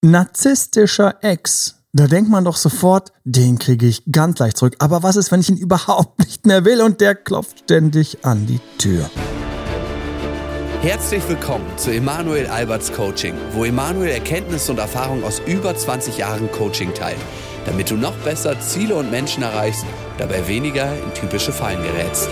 Narzisstischer Ex. Da denkt man doch sofort, den kriege ich ganz leicht zurück. Aber was ist, wenn ich ihn überhaupt nicht mehr will und der klopft ständig an die Tür? Herzlich willkommen zu Emanuel Alberts Coaching, wo Emanuel Erkenntnisse und Erfahrung aus über 20 Jahren Coaching teilt, damit du noch besser Ziele und Menschen erreichst, dabei weniger in typische Fallen gerätst.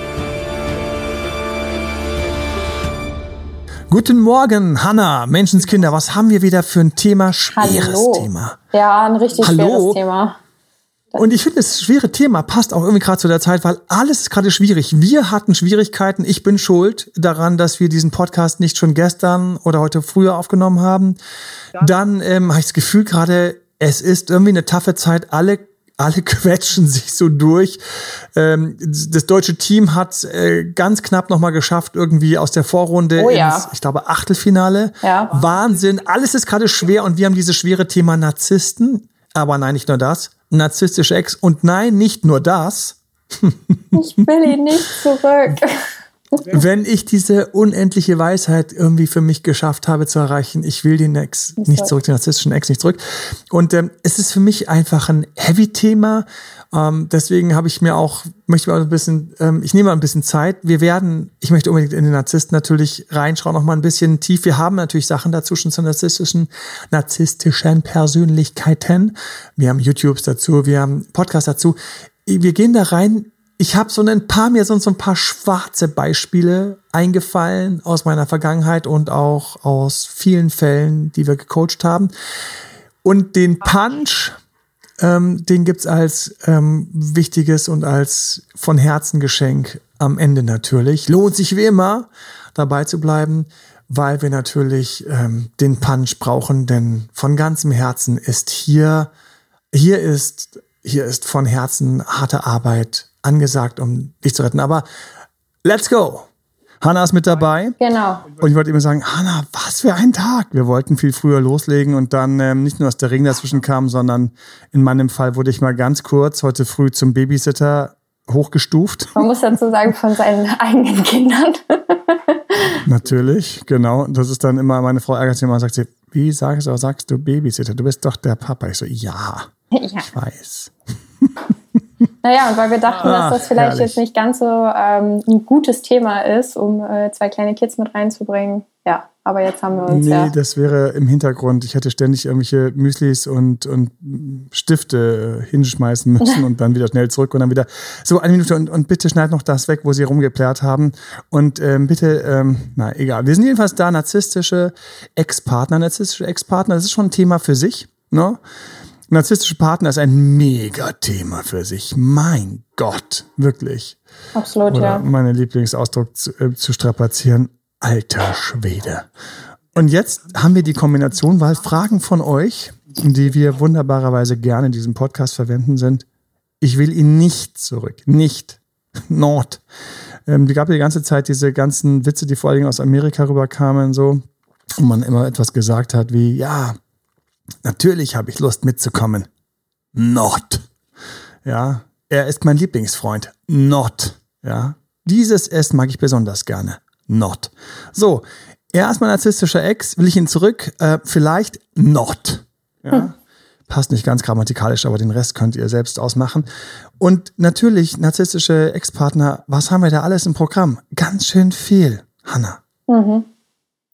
Guten Morgen, Hanna, Menschenskinder. Was haben wir wieder für ein Thema? Schweres Hallo. Thema. Ja, ein richtig Hallo. schweres Thema. Und ich finde, das schwere Thema passt auch irgendwie gerade zu der Zeit, weil alles ist gerade schwierig. Wir hatten Schwierigkeiten. Ich bin schuld daran, dass wir diesen Podcast nicht schon gestern oder heute früher aufgenommen haben. Dann ähm, habe ich das Gefühl gerade, es ist irgendwie eine taffe Zeit. Alle alle quetschen sich so durch. Ähm, das deutsche Team hat äh, ganz knapp noch mal geschafft, irgendwie aus der Vorrunde Oh ja. ins, ich glaube, Achtelfinale. Ja. Wahnsinn. Alles ist gerade schwer und wir haben dieses schwere Thema Narzissten. Aber nein, nicht nur das. Narzisstische Ex. Und nein, nicht nur das. Ich will ihn nicht zurück. Wenn ich diese unendliche Weisheit irgendwie für mich geschafft habe zu erreichen, ich will den Ex nicht zurück, den narzisstischen Ex nicht zurück. Und ähm, es ist für mich einfach ein Heavy-Thema. Ähm, deswegen habe ich mir auch, möchte mir auch ein bisschen, ähm, ich nehme mal ein bisschen Zeit. Wir werden, ich möchte unbedingt in den Narzissten natürlich reinschauen, noch mal ein bisschen tief. Wir haben natürlich Sachen dazu schon zu narzisstischen, narzisstischen Persönlichkeiten. Wir haben YouTubes dazu, wir haben Podcasts dazu. Wir gehen da rein ich habe so ein paar mir sind so ein paar schwarze Beispiele eingefallen aus meiner Vergangenheit und auch aus vielen Fällen, die wir gecoacht haben. Und den Punch, ähm, den gibt's als ähm, wichtiges und als von Herzen Geschenk am Ende natürlich. Lohnt sich wie immer dabei zu bleiben, weil wir natürlich ähm, den Punch brauchen, denn von ganzem Herzen ist hier, hier ist, hier ist von Herzen harte Arbeit angesagt, um dich zu retten. Aber let's go! Hanna ist mit dabei. Genau. Und ich wollte immer sagen, Hanna, was für ein Tag. Wir wollten viel früher loslegen und dann ähm, nicht nur, dass der Ring dazwischen kam, sondern in meinem Fall wurde ich mal ganz kurz heute früh zum Babysitter hochgestuft. Man muss dazu sagen, von seinen eigenen Kindern. Natürlich, genau. Das ist dann immer, meine Frau ärgert sich immer und sagt sie, wie sagst du, sagst du Babysitter? Du bist doch der Papa. Ich so, ja, ja. ich weiß. Naja, und weil wir dachten, Ach, dass das vielleicht herrlich. jetzt nicht ganz so ähm, ein gutes Thema ist, um äh, zwei kleine Kids mit reinzubringen. Ja, aber jetzt haben wir uns Nee, ja. das wäre im Hintergrund. Ich hätte ständig irgendwelche Müslis und, und Stifte äh, hinschmeißen müssen und dann wieder schnell zurück und dann wieder so eine Minute und, und bitte schneid noch das weg, wo sie rumgeplärt haben. Und ähm, bitte, ähm, na egal. Wir sind jedenfalls da, narzisstische Ex-Partner, narzisstische Ex-Partner, das ist schon ein Thema für sich. Ne? Narzisstische Partner ist ein Megathema für sich. Mein Gott, wirklich. Absolut, Oder ja. meine Lieblingsausdruck zu, äh, zu strapazieren. Alter Schwede. Und jetzt haben wir die Kombination, weil Fragen von euch, die wir wunderbarerweise gerne in diesem Podcast verwenden, sind, ich will ihn nicht zurück. Nicht. Not. Ähm, die gab ja die ganze Zeit diese ganzen Witze, die vor allen Dingen aus Amerika rüberkamen, so, und man immer etwas gesagt hat wie, ja, natürlich habe ich Lust mitzukommen. Not. Ja, er ist mein Lieblingsfreund. Not. Ja, dieses S mag ich besonders gerne. Not. So, er ist mein narzisstischer Ex. Will ich ihn zurück? Äh, vielleicht not. Ja. Passt nicht ganz grammatikalisch, aber den Rest könnt ihr selbst ausmachen. Und natürlich, narzisstische Ex-Partner, was haben wir da alles im Programm? Ganz schön viel, Hanna. Mhm.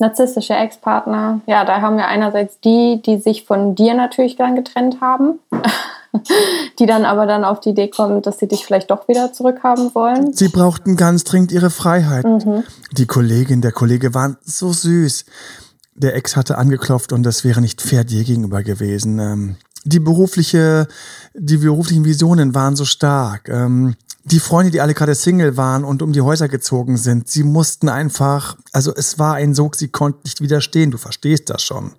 Narzisstische Ex-Partner. Ja, da haben wir einerseits die, die sich von dir natürlich dann getrennt haben, die dann aber dann auf die Idee kommen, dass sie dich vielleicht doch wieder zurückhaben wollen. Sie brauchten ganz dringend ihre Freiheit. Mhm. Die Kollegin, der Kollege waren so süß. Der Ex hatte angeklopft und das wäre nicht fair dir gegenüber gewesen. Ähm, die berufliche, die beruflichen Visionen waren so stark. Die Freunde, die alle gerade Single waren und um die Häuser gezogen sind, sie mussten einfach, also es war ein Sog, sie konnten nicht widerstehen. Du verstehst das schon.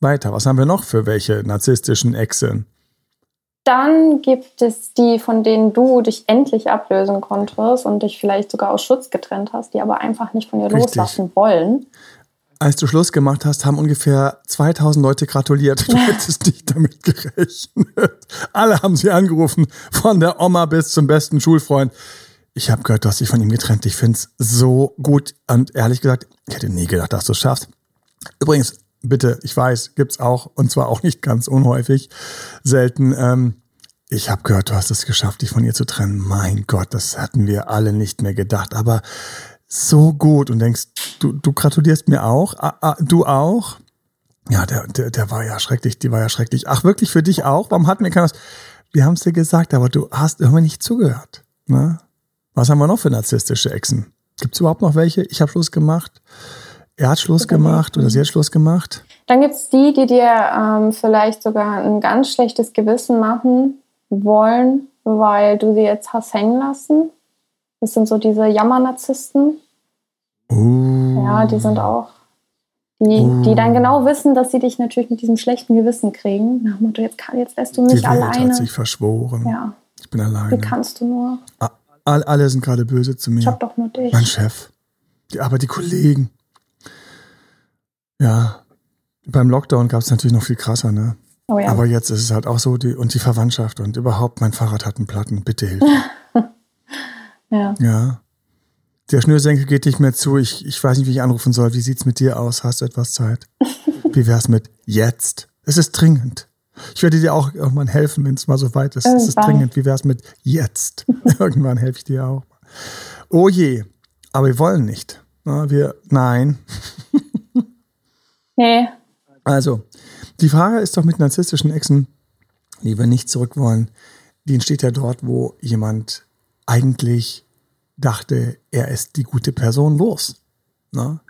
Weiter, was haben wir noch für welche narzisstischen Exen? Dann gibt es die, von denen du dich endlich ablösen konntest und dich vielleicht sogar aus Schutz getrennt hast, die aber einfach nicht von dir Richtig. loslassen wollen. Als du Schluss gemacht hast, haben ungefähr 2000 Leute gratuliert. Du hättest nicht damit gerechnet. Alle haben sie angerufen, von der Oma bis zum besten Schulfreund. Ich habe gehört, du hast dich von ihm getrennt. Ich find's so gut. Und ehrlich gesagt, ich hätte nie gedacht, dass du es schaffst. Übrigens, bitte, ich weiß, gibt's auch und zwar auch nicht ganz unhäufig, selten. Ähm, ich habe gehört, du hast es geschafft, dich von ihr zu trennen. Mein Gott, das hatten wir alle nicht mehr gedacht. Aber so gut und denkst, du, du gratulierst mir auch, ah, ah, du auch. Ja, der, der, der war ja schrecklich, die war ja schrecklich. Ach, wirklich für dich auch? Warum hat mir keiner was? Wir haben es dir gesagt, aber du hast irgendwie nicht zugehört. Ne? Was haben wir noch für narzisstische Echsen? Gibt es überhaupt noch welche? Ich habe Schluss gemacht. Er hat Schluss gemacht oder sie hat Schluss gemacht. Dann gibt es die, die dir ähm, vielleicht sogar ein ganz schlechtes Gewissen machen wollen, weil du sie jetzt hast hängen lassen. Das sind so diese Jammernarzissten. Uh. Ja, die sind auch. Die, uh. die dann genau wissen, dass sie dich natürlich mit diesem schlechten Gewissen kriegen. Nach dem Motto, jetzt, kann, jetzt lässt du mich die alleine. Die hat sich verschworen. Ja. Ich bin alleine. Wie kannst du nur? Alle sind gerade böse zu mir. Ich hab doch nur dich. Mein Chef. Die, aber die Kollegen. Ja. Beim Lockdown gab es natürlich noch viel krasser, ne? Oh ja. Aber jetzt ist es halt auch so, die, und die Verwandtschaft und überhaupt, mein Fahrrad hat einen Platten, bitte hilf. ja. Ja. Der Schnürsenkel geht nicht mehr zu. Ich, ich weiß nicht, wie ich anrufen soll. Wie sieht's mit dir aus? Hast du etwas Zeit? Wie wär's mit jetzt? Es ist dringend. Ich werde dir auch irgendwann helfen, wenn es mal so weit ist. Es ist dringend. Wie wär's mit jetzt? irgendwann helfe ich dir auch. Oh je. Aber wir wollen nicht. Na, wir, nein. nee. Also, die Frage ist doch mit narzisstischen Exen, die wir nicht zurück wollen, die entsteht ja dort, wo jemand eigentlich dachte, er ist die gute Person los. Ne?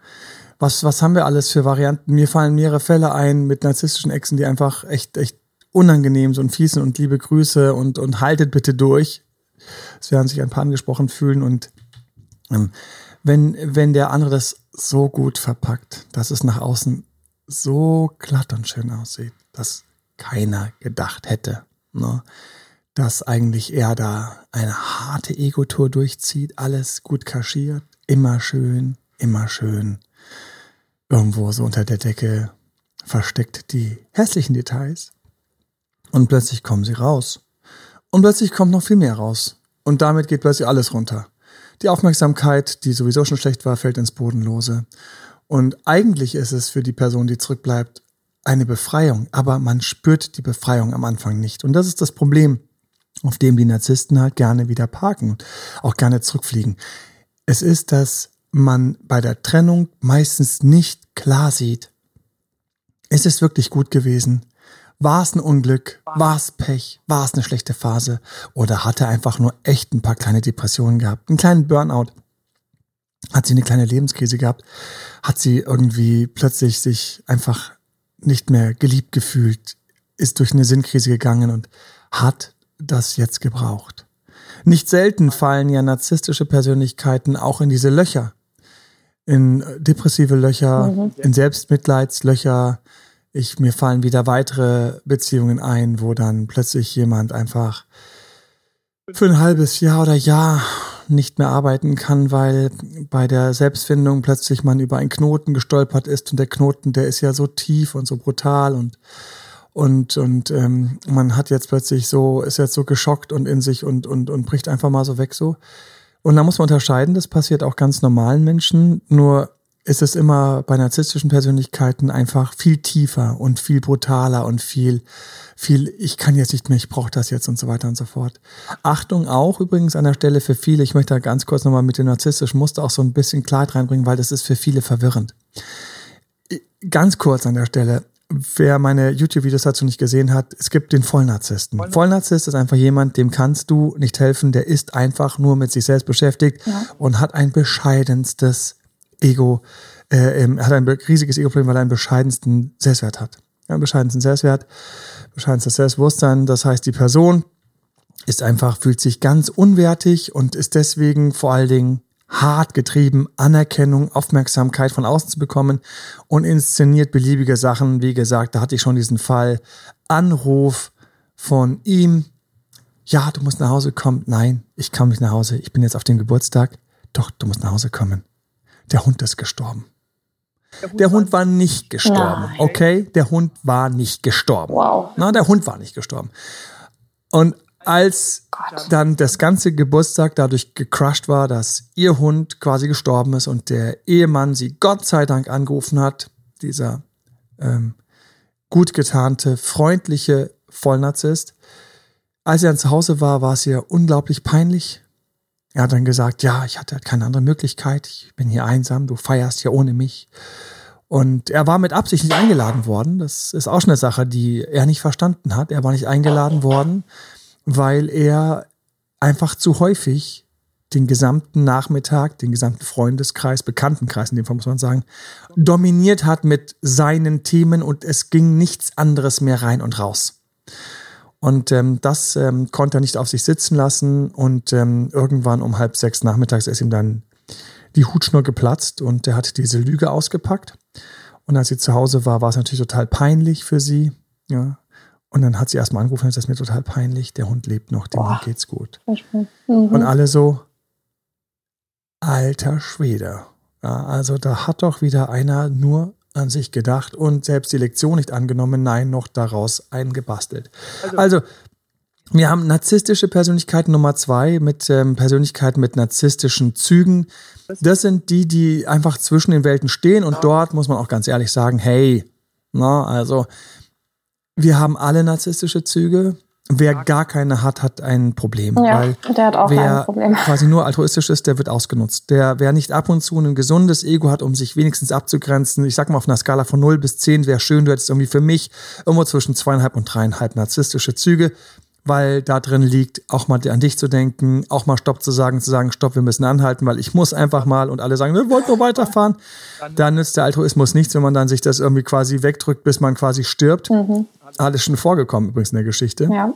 Was, was haben wir alles für Varianten? Mir fallen mehrere Fälle ein mit narzisstischen Exen, die einfach echt, echt unangenehm sind und fies und liebe Grüße und, und haltet bitte durch. Es werden sich ein paar angesprochen fühlen und ähm, wenn, wenn der andere das so gut verpackt, dass es nach außen so glatt und schön aussieht, dass keiner gedacht hätte, ne? Dass eigentlich er da eine harte Ego-Tour durchzieht, alles gut kaschiert, immer schön, immer schön. Irgendwo so unter der Decke versteckt die hässlichen Details. Und plötzlich kommen sie raus. Und plötzlich kommt noch viel mehr raus. Und damit geht plötzlich alles runter. Die Aufmerksamkeit, die sowieso schon schlecht war, fällt ins Bodenlose. Und eigentlich ist es für die Person, die zurückbleibt, eine Befreiung, aber man spürt die Befreiung am Anfang nicht. Und das ist das Problem, auf dem die Narzissten halt gerne wieder parken und auch gerne zurückfliegen. Es ist, dass man bei der Trennung meistens nicht klar sieht, ist es wirklich gut gewesen? War es ein Unglück? War es Pech? War es eine schlechte Phase? Oder hat er einfach nur echt ein paar kleine Depressionen gehabt? Einen kleinen Burnout? hat sie eine kleine Lebenskrise gehabt, hat sie irgendwie plötzlich sich einfach nicht mehr geliebt gefühlt, ist durch eine Sinnkrise gegangen und hat das jetzt gebraucht. Nicht selten fallen ja narzisstische Persönlichkeiten auch in diese Löcher, in depressive Löcher, mhm. in Selbstmitleidslöcher. Ich, mir fallen wieder weitere Beziehungen ein, wo dann plötzlich jemand einfach für ein halbes Jahr oder Jahr nicht mehr arbeiten kann, weil bei der Selbstfindung plötzlich man über einen Knoten gestolpert ist und der Knoten, der ist ja so tief und so brutal und und und ähm, man hat jetzt plötzlich so ist jetzt so geschockt und in sich und und und bricht einfach mal so weg so und da muss man unterscheiden, das passiert auch ganz normalen Menschen, nur ist es immer bei narzisstischen Persönlichkeiten einfach viel tiefer und viel brutaler und viel viel, ich kann jetzt nicht mehr, ich brauche das jetzt und so weiter und so fort. Achtung auch übrigens an der Stelle für viele, ich möchte da ganz kurz nochmal mit dem narzisstischen Muster auch so ein bisschen Klarheit reinbringen, weil das ist für viele verwirrend. Ganz kurz an der Stelle, wer meine YouTube-Videos dazu nicht gesehen hat, es gibt den Vollnarzissten. Vollnarzisst ist einfach jemand, dem kannst du nicht helfen, der ist einfach nur mit sich selbst beschäftigt ja. und hat ein bescheidenstes Ego, äh, hat ein riesiges Ego-Problem, weil er einen bescheidensten Selbstwert hat. Ja, einen bescheidensten Selbstwert bescheidenes Selbstbewusstsein. Das heißt, die Person ist einfach, fühlt sich ganz unwertig und ist deswegen vor allen Dingen hart getrieben, Anerkennung, Aufmerksamkeit von außen zu bekommen und inszeniert beliebige Sachen. Wie gesagt, da hatte ich schon diesen Fall. Anruf von ihm. Ja, du musst nach Hause kommen. Nein, ich komme nicht nach Hause. Ich bin jetzt auf dem Geburtstag. Doch, du musst nach Hause kommen. Der Hund ist gestorben. Der Hund war nicht gestorben, okay? Der Hund war nicht gestorben. Wow. Na, der Hund war nicht gestorben. Und als Gott. dann das ganze Geburtstag dadurch gecrushed war, dass ihr Hund quasi gestorben ist und der Ehemann sie Gott sei Dank angerufen hat, dieser ähm, gut getarnte, freundliche Vollnarzisst. Als er dann zu Hause war, war es ihr unglaublich peinlich. Er hat dann gesagt, ja, ich hatte keine andere Möglichkeit, ich bin hier einsam, du feierst hier ohne mich. Und er war mit Absicht nicht eingeladen worden. Das ist auch schon eine Sache, die er nicht verstanden hat. Er war nicht eingeladen worden, weil er einfach zu häufig den gesamten Nachmittag, den gesamten Freundeskreis, Bekanntenkreis in dem Fall muss man sagen, dominiert hat mit seinen Themen und es ging nichts anderes mehr rein und raus. Und ähm, das ähm, konnte er nicht auf sich sitzen lassen und ähm, irgendwann um halb sechs nachmittags ist ihm dann die Hutschnur geplatzt und er hat diese Lüge ausgepackt. Und als sie zu Hause war, war es natürlich total peinlich für sie. Ja. Und dann hat sie erstmal angerufen, das ist mir total peinlich, der Hund lebt noch, dem Boah. geht's gut. Mhm. Und alle so, alter Schwede. Ja, also da hat doch wieder einer nur an sich gedacht und selbst die Lektion nicht angenommen, nein, noch daraus eingebastelt. Also, also wir haben narzisstische Persönlichkeit Nummer zwei mit ähm, Persönlichkeiten mit narzisstischen Zügen. Das sind die, die einfach zwischen den Welten stehen und dort muss man auch ganz ehrlich sagen, hey, na, also wir haben alle narzisstische Züge. Wer gar keine hat, hat ein Problem. Ja, weil der hat auch wer ein Problem. quasi nur altruistisch ist, der wird ausgenutzt. Der, wer nicht ab und zu ein gesundes Ego hat, um sich wenigstens abzugrenzen, ich sag mal auf einer Skala von 0 bis 10, wäre schön, du hättest irgendwie für mich irgendwo zwischen zweieinhalb und dreieinhalb narzisstische Züge, weil da drin liegt, auch mal an dich zu denken, auch mal Stopp zu sagen, zu sagen, Stopp, wir müssen anhalten, weil ich muss einfach mal und alle sagen, wir wollten nur weiterfahren. Dann nützt der Altruismus nichts, wenn man dann sich das irgendwie quasi wegdrückt, bis man quasi stirbt. Mhm. Alles schon vorgekommen übrigens in der Geschichte. Ja.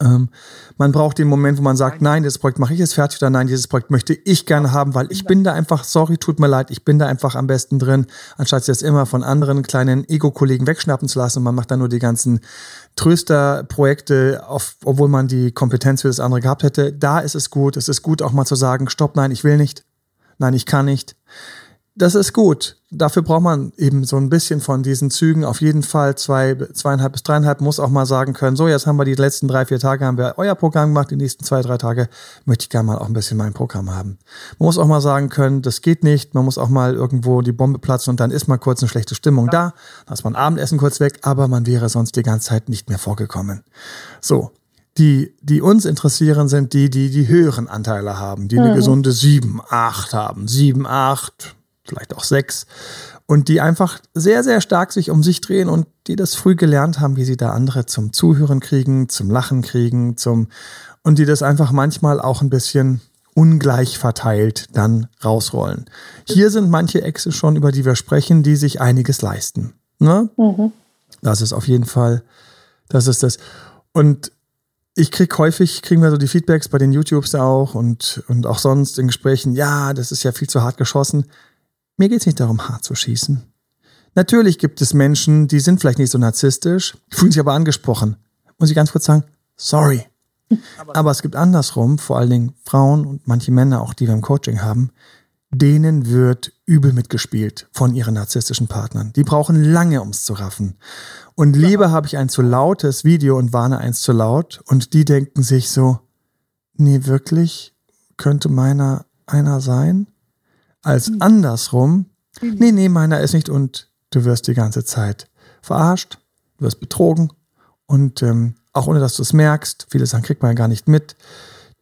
Ähm, man braucht den Moment, wo man sagt, nein, dieses Projekt mache ich jetzt fertig oder nein, dieses Projekt möchte ich gerne haben, weil ich bin da einfach, sorry, tut mir leid, ich bin da einfach am besten drin, anstatt sich das immer von anderen kleinen Ego-Kollegen wegschnappen zu lassen und man macht dann nur die ganzen Tröster-Projekte, obwohl man die Kompetenz für das andere gehabt hätte. Da ist es gut, es ist gut auch mal zu sagen, stopp, nein, ich will nicht, nein, ich kann nicht das ist gut. Dafür braucht man eben so ein bisschen von diesen Zügen. Auf jeden Fall zwei, zweieinhalb bis dreieinhalb muss auch mal sagen können, so, jetzt haben wir die letzten drei, vier Tage haben wir euer Programm gemacht, die nächsten zwei, drei Tage möchte ich gerne mal auch ein bisschen mein Programm haben. Man muss auch mal sagen können, das geht nicht. Man muss auch mal irgendwo die Bombe platzen und dann ist mal kurz eine schlechte Stimmung da. Dann ist man Abendessen kurz weg, aber man wäre sonst die ganze Zeit nicht mehr vorgekommen. So. Die, die uns interessieren, sind die, die die höheren Anteile haben, die eine mhm. gesunde sieben, acht haben. sieben, acht vielleicht auch sechs, und die einfach sehr, sehr stark sich um sich drehen und die das früh gelernt haben, wie sie da andere zum Zuhören kriegen, zum Lachen kriegen, zum, und die das einfach manchmal auch ein bisschen ungleich verteilt dann rausrollen. Hier sind manche Exe schon, über die wir sprechen, die sich einiges leisten. Ne? Mhm. Das ist auf jeden Fall, das ist das. Und ich krieg häufig, kriegen wir so die Feedbacks bei den YouTubes auch und, und auch sonst in Gesprächen, ja, das ist ja viel zu hart geschossen. Mir geht es nicht darum, hart zu schießen. Natürlich gibt es Menschen, die sind vielleicht nicht so narzisstisch, fühlen sich aber angesprochen. Muss ich ganz kurz sagen, sorry. Aber es gibt andersrum, vor allen Dingen Frauen und manche Männer, auch die wir im Coaching haben, denen wird übel mitgespielt von ihren narzisstischen Partnern. Die brauchen lange, ums zu raffen. Und lieber habe ich ein zu lautes Video und warne eins zu laut und die denken sich so, nee, wirklich, könnte meiner einer sein? Als mhm. andersrum. Mhm. Nee, nee, meiner ist nicht und du wirst die ganze Zeit verarscht, du wirst betrogen und ähm, auch ohne dass du es merkst, viele Sachen kriegt man gar nicht mit.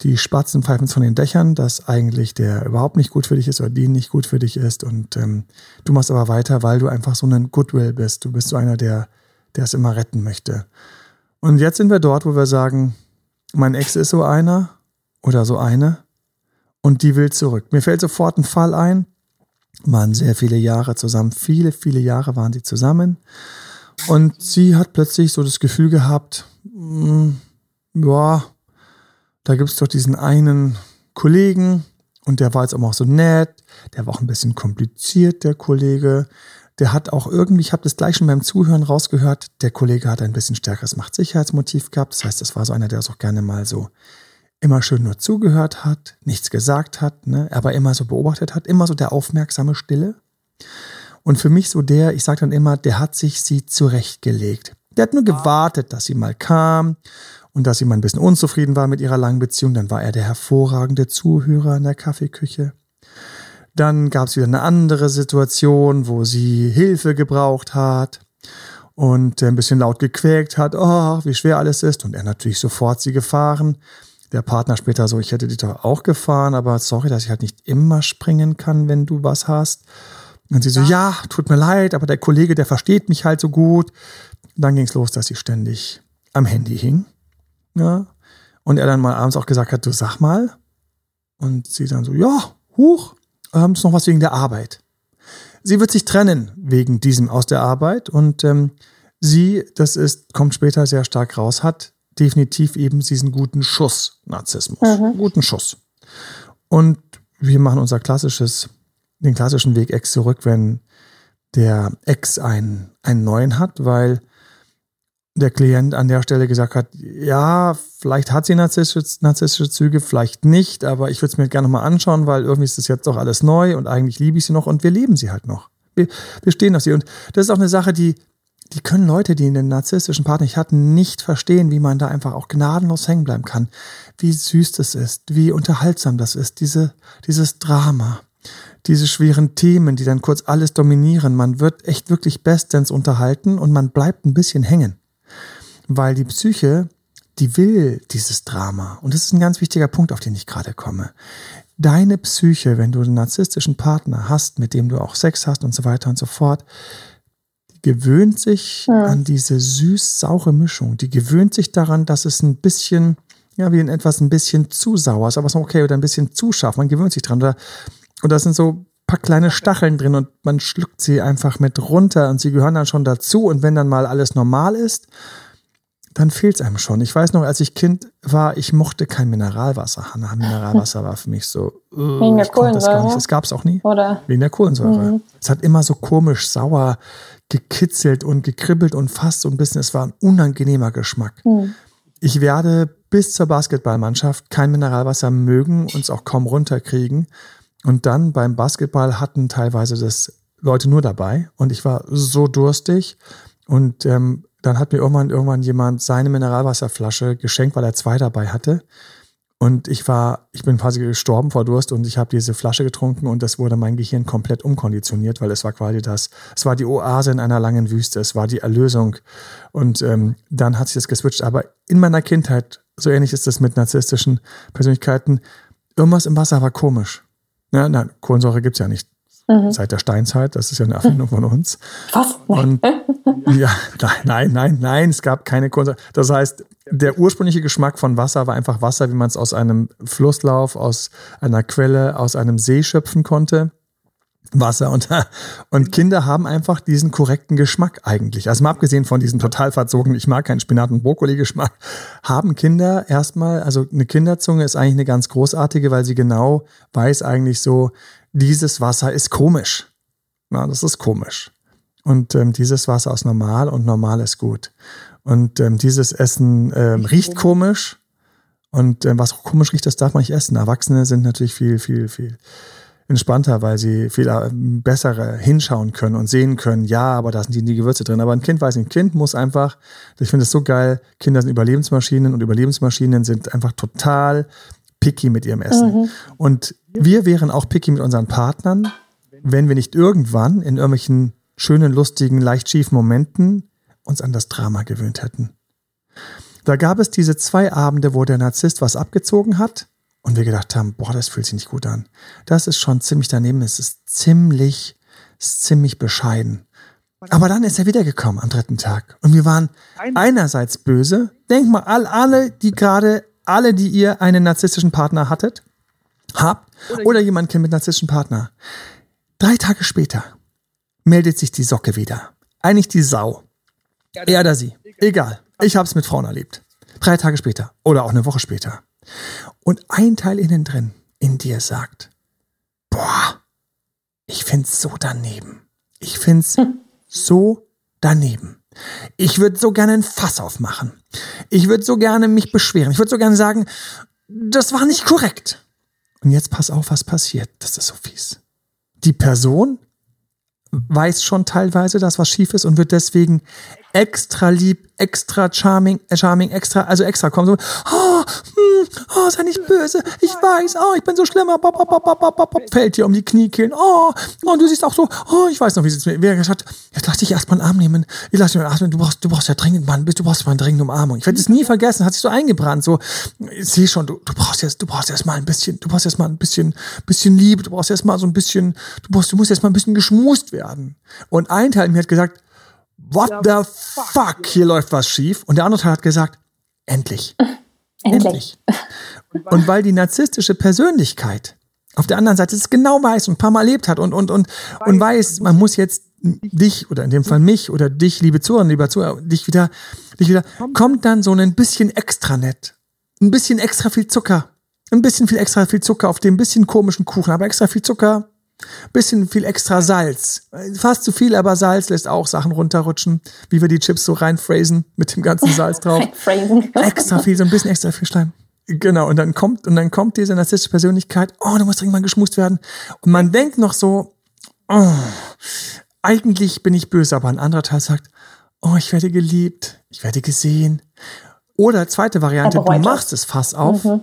Die Spatzen pfeifen von den Dächern, dass eigentlich der überhaupt nicht gut für dich ist oder die nicht gut für dich ist. Und ähm, du machst aber weiter, weil du einfach so ein Goodwill bist. Du bist so einer, der, der es immer retten möchte. Und jetzt sind wir dort, wo wir sagen, mein Ex ist so einer oder so eine und die will zurück. Mir fällt sofort ein Fall ein, waren sehr viele Jahre zusammen, viele, viele Jahre waren sie zusammen und sie hat plötzlich so das Gefühl gehabt, mh, hm, ja, da gibt's doch diesen einen Kollegen und der war jetzt auch so nett, der war auch ein bisschen kompliziert, der Kollege. Der hat auch irgendwie, ich habe das gleich schon beim Zuhören rausgehört, der Kollege hat ein bisschen stärkeres Machtsicherheitsmotiv gehabt. Das heißt, das war so einer, der es auch gerne mal so immer schön nur zugehört hat, nichts gesagt hat, ne, aber immer so beobachtet hat, immer so der aufmerksame Stille. Und für mich so der, ich sage dann immer, der hat sich sie zurechtgelegt. Der hat nur gewartet, dass sie mal kam und dass sie mal ein bisschen unzufrieden war mit ihrer langen Beziehung. Dann war er der hervorragende Zuhörer in der Kaffeeküche. Dann gab es wieder eine andere Situation, wo sie Hilfe gebraucht hat. und ein bisschen laut gequäkt hat, oh, wie schwer alles ist. Und er natürlich sofort sie gefahren. Der Partner später so, ich hätte dich doch auch gefahren, aber sorry, dass ich halt nicht immer springen kann, wenn du was hast. Und sie so, ja, tut mir leid, aber der Kollege, der versteht mich halt so gut. Dann ging es los, dass sie ständig am Handy hing. Ja. Und er dann mal abends auch gesagt hat, du sag mal. Und sie dann so, ja, huch, ähm, ist noch was wegen der Arbeit. Sie wird sich trennen wegen diesem aus der Arbeit und ähm, sie, das ist, kommt später sehr stark raus, hat definitiv eben diesen guten Schuss Narzissmus. Mhm. Guten Schuss. Und wir machen unser klassisches, den klassischen Weg Ex zurück, wenn der Ex einen, einen neuen hat, weil der Klient an der Stelle gesagt hat, ja, vielleicht hat sie narzisstische, narzisstische Züge, vielleicht nicht, aber ich würde es mir gerne nochmal anschauen, weil irgendwie ist das jetzt doch alles neu und eigentlich liebe ich sie noch und wir leben sie halt noch. Wir, wir stehen auf sie. Und das ist auch eine Sache, die, die können Leute, die einen narzisstischen Partner nicht hatten, nicht verstehen, wie man da einfach auch gnadenlos hängen bleiben kann. Wie süß das ist, wie unterhaltsam das ist, diese, dieses Drama diese schweren Themen, die dann kurz alles dominieren. Man wird echt wirklich bestens unterhalten und man bleibt ein bisschen hängen weil die Psyche, die will dieses Drama. Und das ist ein ganz wichtiger Punkt, auf den ich gerade komme. Deine Psyche, wenn du einen narzisstischen Partner hast, mit dem du auch Sex hast und so weiter und so fort, gewöhnt sich ja. an diese süß-saure Mischung. Die gewöhnt sich daran, dass es ein bisschen, ja, wie in etwas ein bisschen zu sauer ist, aber so okay, oder ein bisschen zu scharf. Man gewöhnt sich dran. Oder, und da sind so ein paar kleine Stacheln drin und man schluckt sie einfach mit runter und sie gehören dann schon dazu. Und wenn dann mal alles normal ist, dann fehlt es einem schon. Ich weiß noch, als ich Kind war, ich mochte kein Mineralwasser. Hanna, Mineralwasser war für mich so. Uh, Wegen der Kohlensäure. Das, das gab es auch nie. Oder? Wegen der Kohlensäure. Mhm. Es hat immer so komisch sauer gekitzelt und gekribbelt und fast so ein bisschen. Es war ein unangenehmer Geschmack. Mhm. Ich werde bis zur Basketballmannschaft kein Mineralwasser mögen und es auch kaum runterkriegen. Und dann beim Basketball hatten teilweise das Leute nur dabei und ich war so durstig und ähm, dann hat mir irgendwann, irgendwann jemand seine Mineralwasserflasche geschenkt, weil er zwei dabei hatte. Und ich war, ich bin quasi gestorben vor Durst und ich habe diese Flasche getrunken und das wurde mein Gehirn komplett umkonditioniert, weil es war quasi das, es war die Oase in einer langen Wüste, es war die Erlösung. Und ähm, dann hat sich das geswitcht. Aber in meiner Kindheit, so ähnlich ist es mit narzisstischen Persönlichkeiten, irgendwas im Wasser war komisch. Ja, nein, Kohlensäure gibt's ja nicht. Mhm. Seit der Steinzeit, das ist ja eine Erfindung von uns. Was? Und, ja, nein, nein, nein, es gab keine Kohlensäure. Das heißt, der ursprüngliche Geschmack von Wasser war einfach Wasser, wie man es aus einem Flusslauf, aus einer Quelle, aus einem See schöpfen konnte. Wasser und, und Kinder haben einfach diesen korrekten Geschmack eigentlich. Also mal abgesehen von diesem total verzogenen, ich mag keinen Spinat- und Brokkoli-Geschmack, haben Kinder erstmal, also eine Kinderzunge ist eigentlich eine ganz großartige, weil sie genau weiß eigentlich so, dieses Wasser ist komisch. Na, das ist komisch. Und ähm, dieses Wasser ist normal und normal ist gut. Und ähm, dieses Essen ähm, riecht komisch. Und ähm, was komisch riecht, das darf man nicht essen. Erwachsene sind natürlich viel, viel, viel entspannter, weil sie viel äh, besser hinschauen können und sehen können, ja, aber da sind die, die Gewürze drin. Aber ein Kind weiß nicht, ein Kind muss einfach, ich finde es so geil, Kinder sind Überlebensmaschinen und Überlebensmaschinen sind einfach total picky mit ihrem Essen. Mhm. Und wir wären auch picky mit unseren Partnern, wenn wir nicht irgendwann in irgendwelchen schönen, lustigen, leicht schiefen Momenten uns an das Drama gewöhnt hätten. Da gab es diese zwei Abende, wo der Narzisst was abgezogen hat und wir gedacht haben, boah, das fühlt sich nicht gut an. Das ist schon ziemlich daneben, es ist ziemlich, ist ziemlich bescheiden. Aber dann ist er wiedergekommen am dritten Tag und wir waren einerseits böse. Denk mal, all, alle, die gerade alle, die ihr einen narzisstischen Partner hattet, habt oder, oder jemanden kennt mit narzisstischen Partner. Drei Tage später meldet sich die Socke wieder. Eigentlich die Sau. Er oder sie. Egal. Ich habe es mit Frauen erlebt. Drei Tage später oder auch eine Woche später. Und ein Teil innen drin in dir sagt, boah, ich find's so daneben. Ich find's hm. so daneben. Ich würde so gerne ein Fass aufmachen. Ich würde so gerne mich beschweren. Ich würde so gerne sagen, das war nicht korrekt. Und jetzt pass auf, was passiert. Das ist so fies. Die Person weiß schon teilweise, dass was schief ist und wird deswegen extra lieb, extra charming, äh, charming, extra, also extra kommen so, oh, oh, sei nicht böse, ich weiß, oh, ich bin so schlimmer, bop, bop, bop, bop, bop, fällt dir um die Kniekehlen, oh, oh, du siehst auch so, oh, ich weiß noch, wie es mir, wer gesagt jetzt lass dich erstmal einen Arm nehmen, ich lass dich mal atmen, du brauchst, du brauchst ja dringend, Mann, du brauchst mal eine dringende Umarmung. Ich werde es nie vergessen, hat sich so eingebrannt, so, ich sehe schon, du, du brauchst jetzt, du brauchst erst ein bisschen, du brauchst erst ein bisschen, bisschen Liebe, du brauchst erst mal so ein bisschen, du brauchst, du musst erst mal ein bisschen geschmust werden. Und ein Teil mir hat gesagt, what the fuck, hier läuft was schief. Und der andere Teil hat gesagt, endlich. Endlich. endlich. Und weil die narzisstische Persönlichkeit auf der anderen Seite es genau weiß und ein paar Mal erlebt hat und, und, und, und weiß, man muss jetzt dich oder in dem Fall mich oder dich, liebe Zuhörer, lieber Zuhörer, dich wieder, dich wieder, kommt dann so ein bisschen extra nett. Ein bisschen extra viel Zucker. Ein bisschen viel extra viel Zucker auf dem bisschen komischen Kuchen, aber extra viel Zucker Bisschen viel extra Salz. Fast zu viel, aber Salz lässt auch Sachen runterrutschen, wie wir die Chips so reinphrasen mit dem ganzen Salz drauf. extra viel, so ein bisschen extra viel Schleim. Genau, und dann kommt, und dann kommt diese narzisstische Persönlichkeit, oh, du musst dringend mal geschmust werden. Und man denkt noch so, oh, eigentlich bin ich böse, aber ein anderer Teil sagt, oh, ich werde geliebt, ich werde gesehen. Oder zweite Variante, du machst es fast auf, mhm.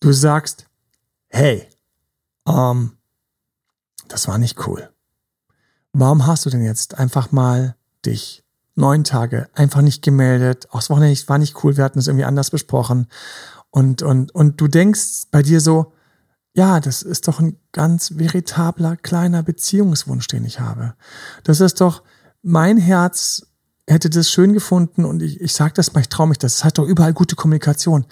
du sagst, hey, ähm, das war nicht cool. Warum hast du denn jetzt einfach mal dich neun Tage einfach nicht gemeldet? Auch das Wochenende war nicht cool, wir hatten es irgendwie anders besprochen. Und, und, und du denkst bei dir so, ja, das ist doch ein ganz veritabler kleiner Beziehungswunsch, den ich habe. Das ist doch, mein Herz hätte das schön gefunden und ich, ich sage das mal, ich traue mich das. Es hat doch überall gute Kommunikation.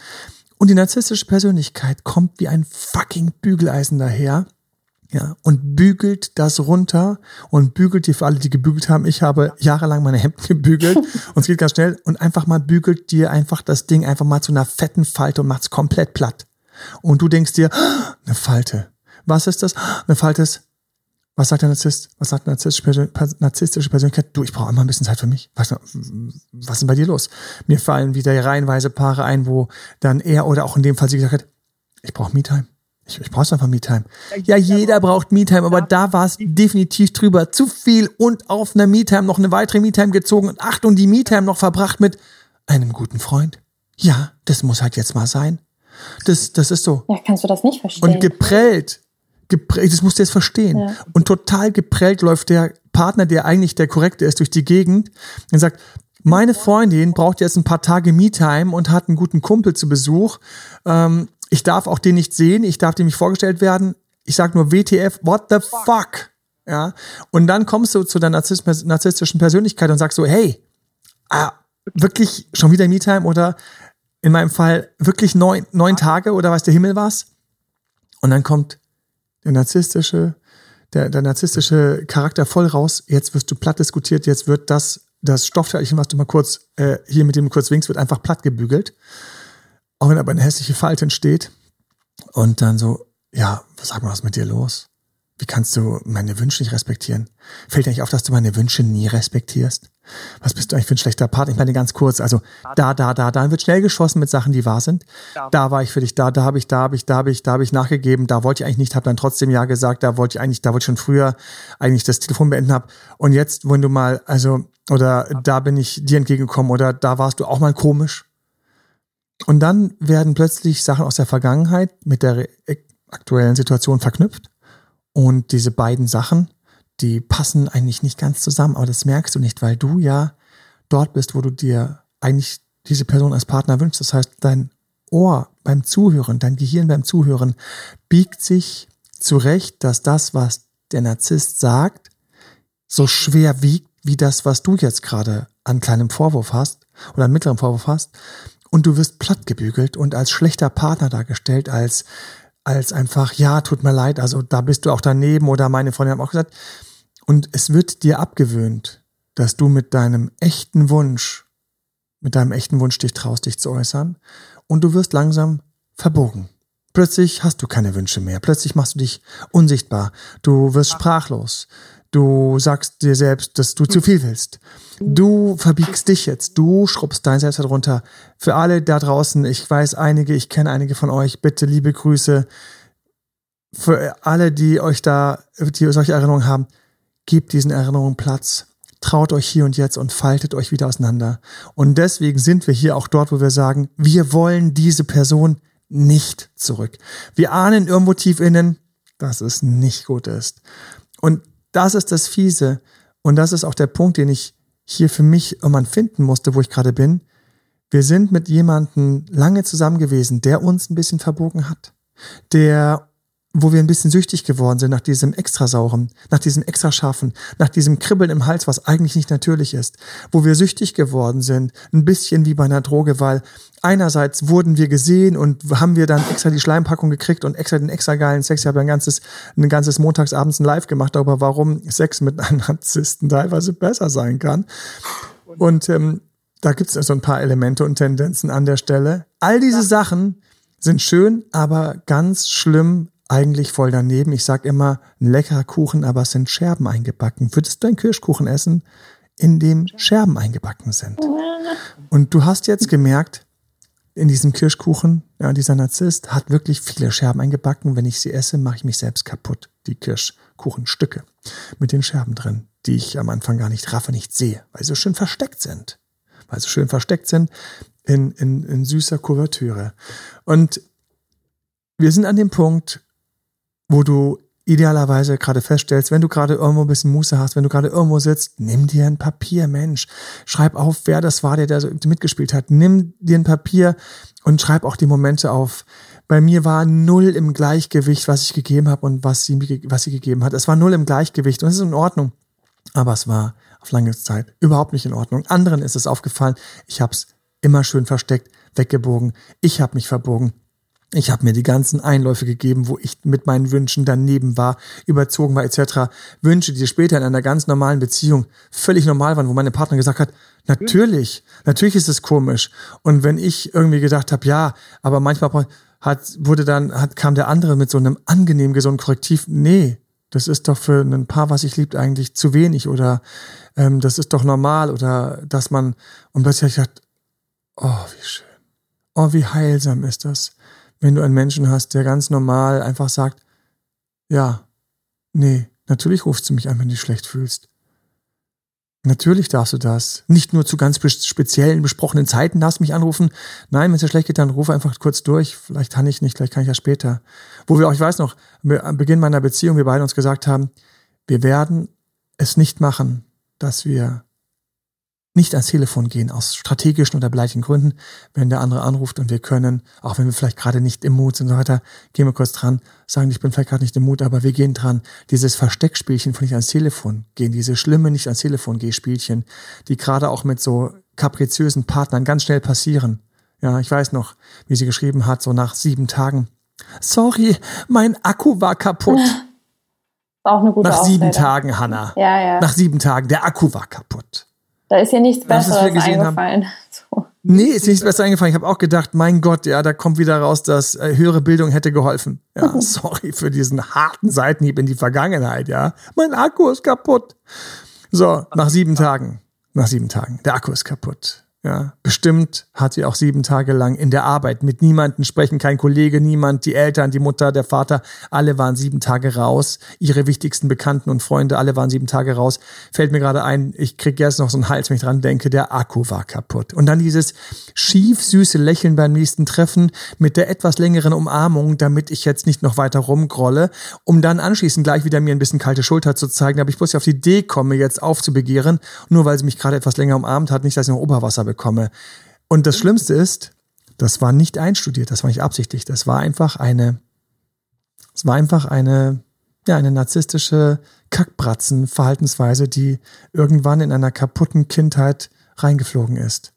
Und die narzisstische Persönlichkeit kommt wie ein fucking Bügeleisen daher ja, und bügelt das runter und bügelt dir für alle, die gebügelt haben. Ich habe jahrelang meine Hemden gebügelt und es geht ganz schnell und einfach mal bügelt dir einfach das Ding einfach mal zu einer fetten Falte und macht's komplett platt. Und du denkst dir, eine Falte. Was ist das? Eine Falte ist, was sagt der Narzisst? Was sagt narzisstische, narzisstische Persönlichkeit? Du, ich brauche immer ein bisschen Zeit für mich. Was, was ist denn bei dir los? Mir fallen wieder reihenweise Paare ein, wo dann er oder auch in dem Fall sie gesagt hat, ich brauche Me-Time. Ich, ich brauche einfach Me-Time. Ja, jeder braucht Me-Time, aber da war es definitiv drüber. Zu viel und auf einer Me-Time noch eine weitere Me-Time gezogen und Achtung, die Me-Time noch verbracht mit einem guten Freund. Ja, das muss halt jetzt mal sein. Das, das ist so. Ja, kannst du das nicht verstehen? Und geprellt, geprellt, das musst du jetzt verstehen. Ja. Und total geprellt läuft der Partner, der eigentlich der korrekte ist, durch die Gegend und sagt, meine Freundin braucht jetzt ein paar Tage Me-Time und hat einen guten Kumpel zu Besuch. Ähm, ich darf auch den nicht sehen, ich darf dem nicht vorgestellt werden. Ich sag nur WTF, what the fuck? Ja. Und dann kommst du zu der narzisstischen Persönlichkeit und sagst so, hey, ah, wirklich schon wieder Me-Time oder in meinem Fall wirklich neun, neun Tage oder weiß der Himmel was? Und dann kommt der narzisstische, der, der narzisstische Charakter voll raus. Jetzt wirst du platt diskutiert, jetzt wird das, das Stoffteilchen, was du mal kurz, äh, hier mit dem kurz winkst, wird einfach platt gebügelt. Auch wenn aber eine hässliche Falte entsteht. Und dann so, ja, sag mal, was ist mit dir los? Wie kannst du meine Wünsche nicht respektieren? Fällt dir nicht auf, dass du meine Wünsche nie respektierst? Was bist du eigentlich für ein schlechter Partner? Ich meine ganz kurz, also da, da, da, da wird schnell geschossen mit Sachen, die wahr sind. Da war ich für dich da, da habe ich, da habe ich, da habe ich, da habe ich nachgegeben, da wollte ich eigentlich nicht, habe dann trotzdem ja gesagt, da wollte ich eigentlich, da wollte ich schon früher eigentlich das Telefon beenden hab. Und jetzt, wenn du mal, also, oder da bin ich dir entgegengekommen oder da warst du auch mal komisch. Und dann werden plötzlich Sachen aus der Vergangenheit mit der aktuellen Situation verknüpft. Und diese beiden Sachen, die passen eigentlich nicht ganz zusammen, aber das merkst du nicht, weil du ja dort bist, wo du dir eigentlich diese Person als Partner wünschst. Das heißt, dein Ohr beim Zuhören, dein Gehirn beim Zuhören biegt sich zurecht, dass das, was der Narzisst sagt, so schwer wiegt wie das, was du jetzt gerade an kleinem Vorwurf hast oder an mittlerem Vorwurf hast und du wirst plattgebügelt und als schlechter Partner dargestellt, als, als einfach, ja, tut mir leid, also da bist du auch daneben oder meine Freunde haben auch gesagt. Und es wird dir abgewöhnt, dass du mit deinem echten Wunsch, mit deinem echten Wunsch dich traust, dich zu äußern und du wirst langsam verbogen. Plötzlich hast du keine Wünsche mehr. Plötzlich machst du dich unsichtbar. Du wirst sprachlos. Du sagst dir selbst, dass du zu viel willst. Du verbiegst dich jetzt. Du schrubbst dein Selbst runter. Für alle da draußen, ich weiß einige, ich kenne einige von euch, bitte liebe Grüße. Für alle, die euch da, die solche Erinnerungen haben, gebt diesen Erinnerungen Platz. Traut euch hier und jetzt und faltet euch wieder auseinander. Und deswegen sind wir hier auch dort, wo wir sagen, wir wollen diese Person nicht zurück. Wir ahnen irgendwo tief innen, dass es nicht gut ist. Und das ist das Fiese. Und das ist auch der Punkt, den ich hier für mich irgendwann finden musste, wo ich gerade bin. Wir sind mit jemandem lange zusammen gewesen, der uns ein bisschen verbogen hat, der wo wir ein bisschen süchtig geworden sind nach diesem Extrasauren, nach diesem Extrascharfen, nach diesem Kribbeln im Hals, was eigentlich nicht natürlich ist, wo wir süchtig geworden sind, ein bisschen wie bei einer Droge, weil einerseits wurden wir gesehen und haben wir dann extra die Schleimpackung gekriegt und extra den extra geilen Sex. Ich habe ein ganzes, ein ganzes Montagsabends ein Live gemacht darüber, warum Sex mit einem Narzissten teilweise besser sein kann. Und ähm, da gibt es so ein paar Elemente und Tendenzen an der Stelle. All diese Sachen sind schön, aber ganz schlimm eigentlich voll daneben. Ich sage immer, ein leckerer Kuchen, aber es sind Scherben eingebacken. Würdest du einen Kirschkuchen essen, in dem Scherben eingebacken sind? Und du hast jetzt gemerkt, in diesem Kirschkuchen, ja, dieser Narzisst hat wirklich viele Scherben eingebacken. Wenn ich sie esse, mache ich mich selbst kaputt. Die Kirschkuchenstücke mit den Scherben drin, die ich am Anfang gar nicht raffe, nicht sehe, weil sie schön versteckt sind. Weil sie schön versteckt sind in, in, in süßer Kuvertüre. Und wir sind an dem Punkt, wo du idealerweise gerade feststellst, wenn du gerade irgendwo ein bisschen Muße hast, wenn du gerade irgendwo sitzt, nimm dir ein Papier, Mensch. Schreib auf, wer das war, der da mitgespielt hat. Nimm dir ein Papier und schreib auch die Momente auf. Bei mir war null im Gleichgewicht, was ich gegeben habe und was sie, was sie gegeben hat. Es war null im Gleichgewicht und es ist in Ordnung. Aber es war auf lange Zeit überhaupt nicht in Ordnung. Anderen ist es aufgefallen, ich habe es immer schön versteckt, weggebogen. Ich habe mich verbogen. Ich habe mir die ganzen Einläufe gegeben, wo ich mit meinen Wünschen daneben war, überzogen war etc. Wünsche, die später in einer ganz normalen Beziehung völlig normal waren, wo meine Partner gesagt hat, natürlich, natürlich ist es komisch. Und wenn ich irgendwie gedacht habe, ja, aber manchmal hat, wurde dann, hat, kam der andere mit so einem angenehm gesunden Korrektiv, nee, das ist doch für ein Paar, was ich liebt, eigentlich zu wenig oder ähm, das ist doch normal oder dass man, und plötzlich gedacht, oh, wie schön. Oh, wie heilsam ist das wenn du einen Menschen hast, der ganz normal einfach sagt, ja, nee, natürlich rufst du mich an, wenn du dich schlecht fühlst. Natürlich darfst du das. Nicht nur zu ganz speziellen, besprochenen Zeiten darfst du mich anrufen. Nein, wenn es dir schlecht geht, dann ruf einfach kurz durch. Vielleicht kann ich nicht, vielleicht kann ich ja später. Wo wir auch, ich weiß noch, am Beginn meiner Beziehung, wir beide uns gesagt haben, wir werden es nicht machen, dass wir nicht ans Telefon gehen, aus strategischen oder beleidigten Gründen, wenn der andere anruft und wir können, auch wenn wir vielleicht gerade nicht im Mut sind und so weiter, gehen wir kurz dran, sagen, ich bin vielleicht gerade nicht im Mut, aber wir gehen dran. Dieses Versteckspielchen von nicht ans Telefon gehen, diese schlimme nicht ans Telefon gehen Spielchen, die gerade auch mit so kapriziösen Partnern ganz schnell passieren. Ja, ich weiß noch, wie sie geschrieben hat, so nach sieben Tagen. Sorry, mein Akku war kaputt. Auch eine gute Nach sieben Tagen, Hanna. Ja, ja. Nach sieben Tagen, der Akku war kaputt. Da ist ja nichts Besseres eingefallen. So. Nee, ist nichts Besseres eingefallen. Ich habe auch gedacht, mein Gott, ja, da kommt wieder raus, dass äh, höhere Bildung hätte geholfen. Ja, sorry für diesen harten Seitenhieb in die Vergangenheit, ja. Mein Akku ist kaputt. So, nach sieben Tagen. Nach sieben Tagen. Der Akku ist kaputt. Ja, bestimmt hat sie auch sieben Tage lang in der Arbeit mit niemandem sprechen, kein Kollege, niemand, die Eltern, die Mutter, der Vater, alle waren sieben Tage raus. Ihre wichtigsten Bekannten und Freunde, alle waren sieben Tage raus. Fällt mir gerade ein, ich kriege jetzt noch so einen Hals, wenn ich dran denke, der Akku war kaputt. Und dann dieses schief süße Lächeln beim nächsten Treffen mit der etwas längeren Umarmung, damit ich jetzt nicht noch weiter rumgrolle, um dann anschließend gleich wieder mir ein bisschen kalte Schulter zu zeigen, aber ich bloß auf die Idee komme, jetzt aufzubegehren, nur weil sie mich gerade etwas länger umarmt hat, nicht, dass ich noch Oberwasser bekomme. Und das Schlimmste ist, das war nicht einstudiert, das war nicht absichtlich, das war einfach eine, es war einfach eine, ja, eine narzisstische Kackbratzen-Verhaltensweise, die irgendwann in einer kaputten Kindheit reingeflogen ist.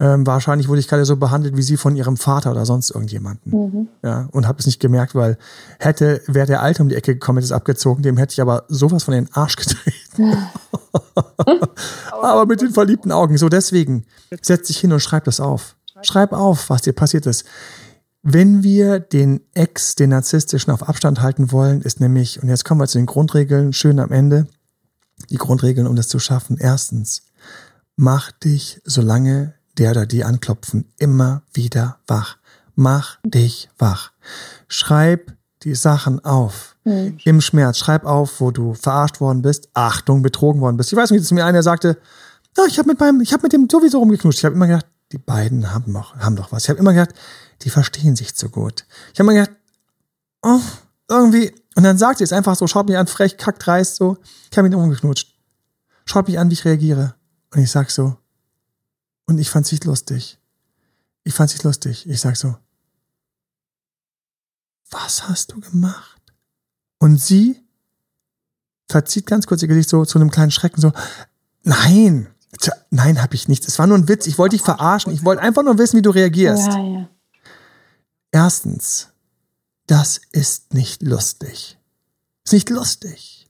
Ähm, wahrscheinlich wurde ich gerade so behandelt wie sie von ihrem Vater oder sonst irgendjemanden. Mhm. Ja, und habe es nicht gemerkt, weil hätte, wäre der Alte um die Ecke gekommen, hätte es abgezogen, dem hätte ich aber sowas von den Arsch getreten. aber mit den verliebten Augen. So, deswegen, setz dich hin und schreib das auf. Schreib auf, was dir passiert ist. Wenn wir den Ex, den narzisstischen, auf Abstand halten wollen, ist nämlich, und jetzt kommen wir zu den Grundregeln, schön am Ende, die Grundregeln, um das zu schaffen. Erstens, mach dich, solange der oder die anklopfen, immer wieder wach. Mach dich wach. Schreib die Sachen auf. Mhm. Im Schmerz. Schreib auf, wo du verarscht worden bist. Achtung, betrogen worden bist. Ich weiß nicht, zu mir einer sagte, ja, ich habe mit meinem, ich habe mit dem sowieso rumgeknutscht. Ich habe immer gedacht, die beiden haben doch, haben doch was. Ich habe immer gedacht, die verstehen sich so gut. Ich habe immer gedacht, oh, irgendwie. Und dann sagt sie es einfach so, schaut mich an, frech, kackt, reißt so. Ich habe ihn rumgeknutscht. Schaut mich an, wie ich reagiere. Und ich sag so, und ich fand's nicht lustig. Ich fand's nicht lustig. Ich sag so, was hast du gemacht? Und sie verzieht ganz kurz ihr Gesicht so zu einem kleinen Schrecken so, nein, nein, hab ich nichts. Es war nur ein Witz. Ich wollte dich verarschen. Ich wollte einfach nur wissen, wie du reagierst. Ja, ja. Erstens, das ist nicht lustig. Ist nicht lustig.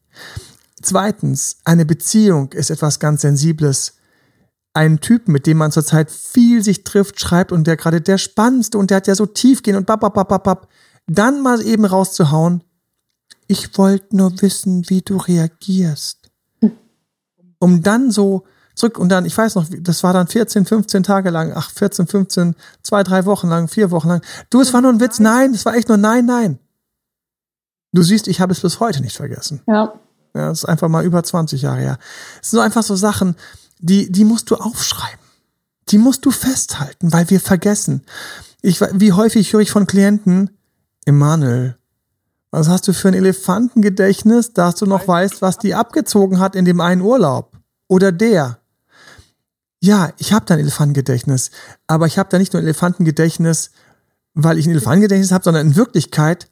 Zweitens, eine Beziehung ist etwas ganz Sensibles. Einen Typen, mit dem man zurzeit viel sich trifft, schreibt und der gerade der spannendste und der hat ja so tief gehen und bap dann mal eben rauszuhauen, ich wollte nur wissen, wie du reagierst. Um dann so zurück und dann, ich weiß noch, das war dann 14, 15 Tage lang, ach, 14, 15, zwei, drei Wochen lang, vier Wochen lang. Du, es war nur ein Witz, nein, es war echt nur nein, nein. Du siehst, ich habe es bis heute nicht vergessen. Ja. Ja, das ist einfach mal über 20 Jahre her. Es sind so einfach so Sachen, die, die musst du aufschreiben. Die musst du festhalten, weil wir vergessen. Ich, wie häufig höre ich von Klienten, Emanuel, was hast du für ein Elefantengedächtnis, dass du noch weißt, was die abgezogen hat in dem einen Urlaub? Oder der? Ja, ich habe da ein Elefantengedächtnis, aber ich habe da nicht nur ein Elefantengedächtnis, weil ich ein Elefantengedächtnis habe, sondern in Wirklichkeit,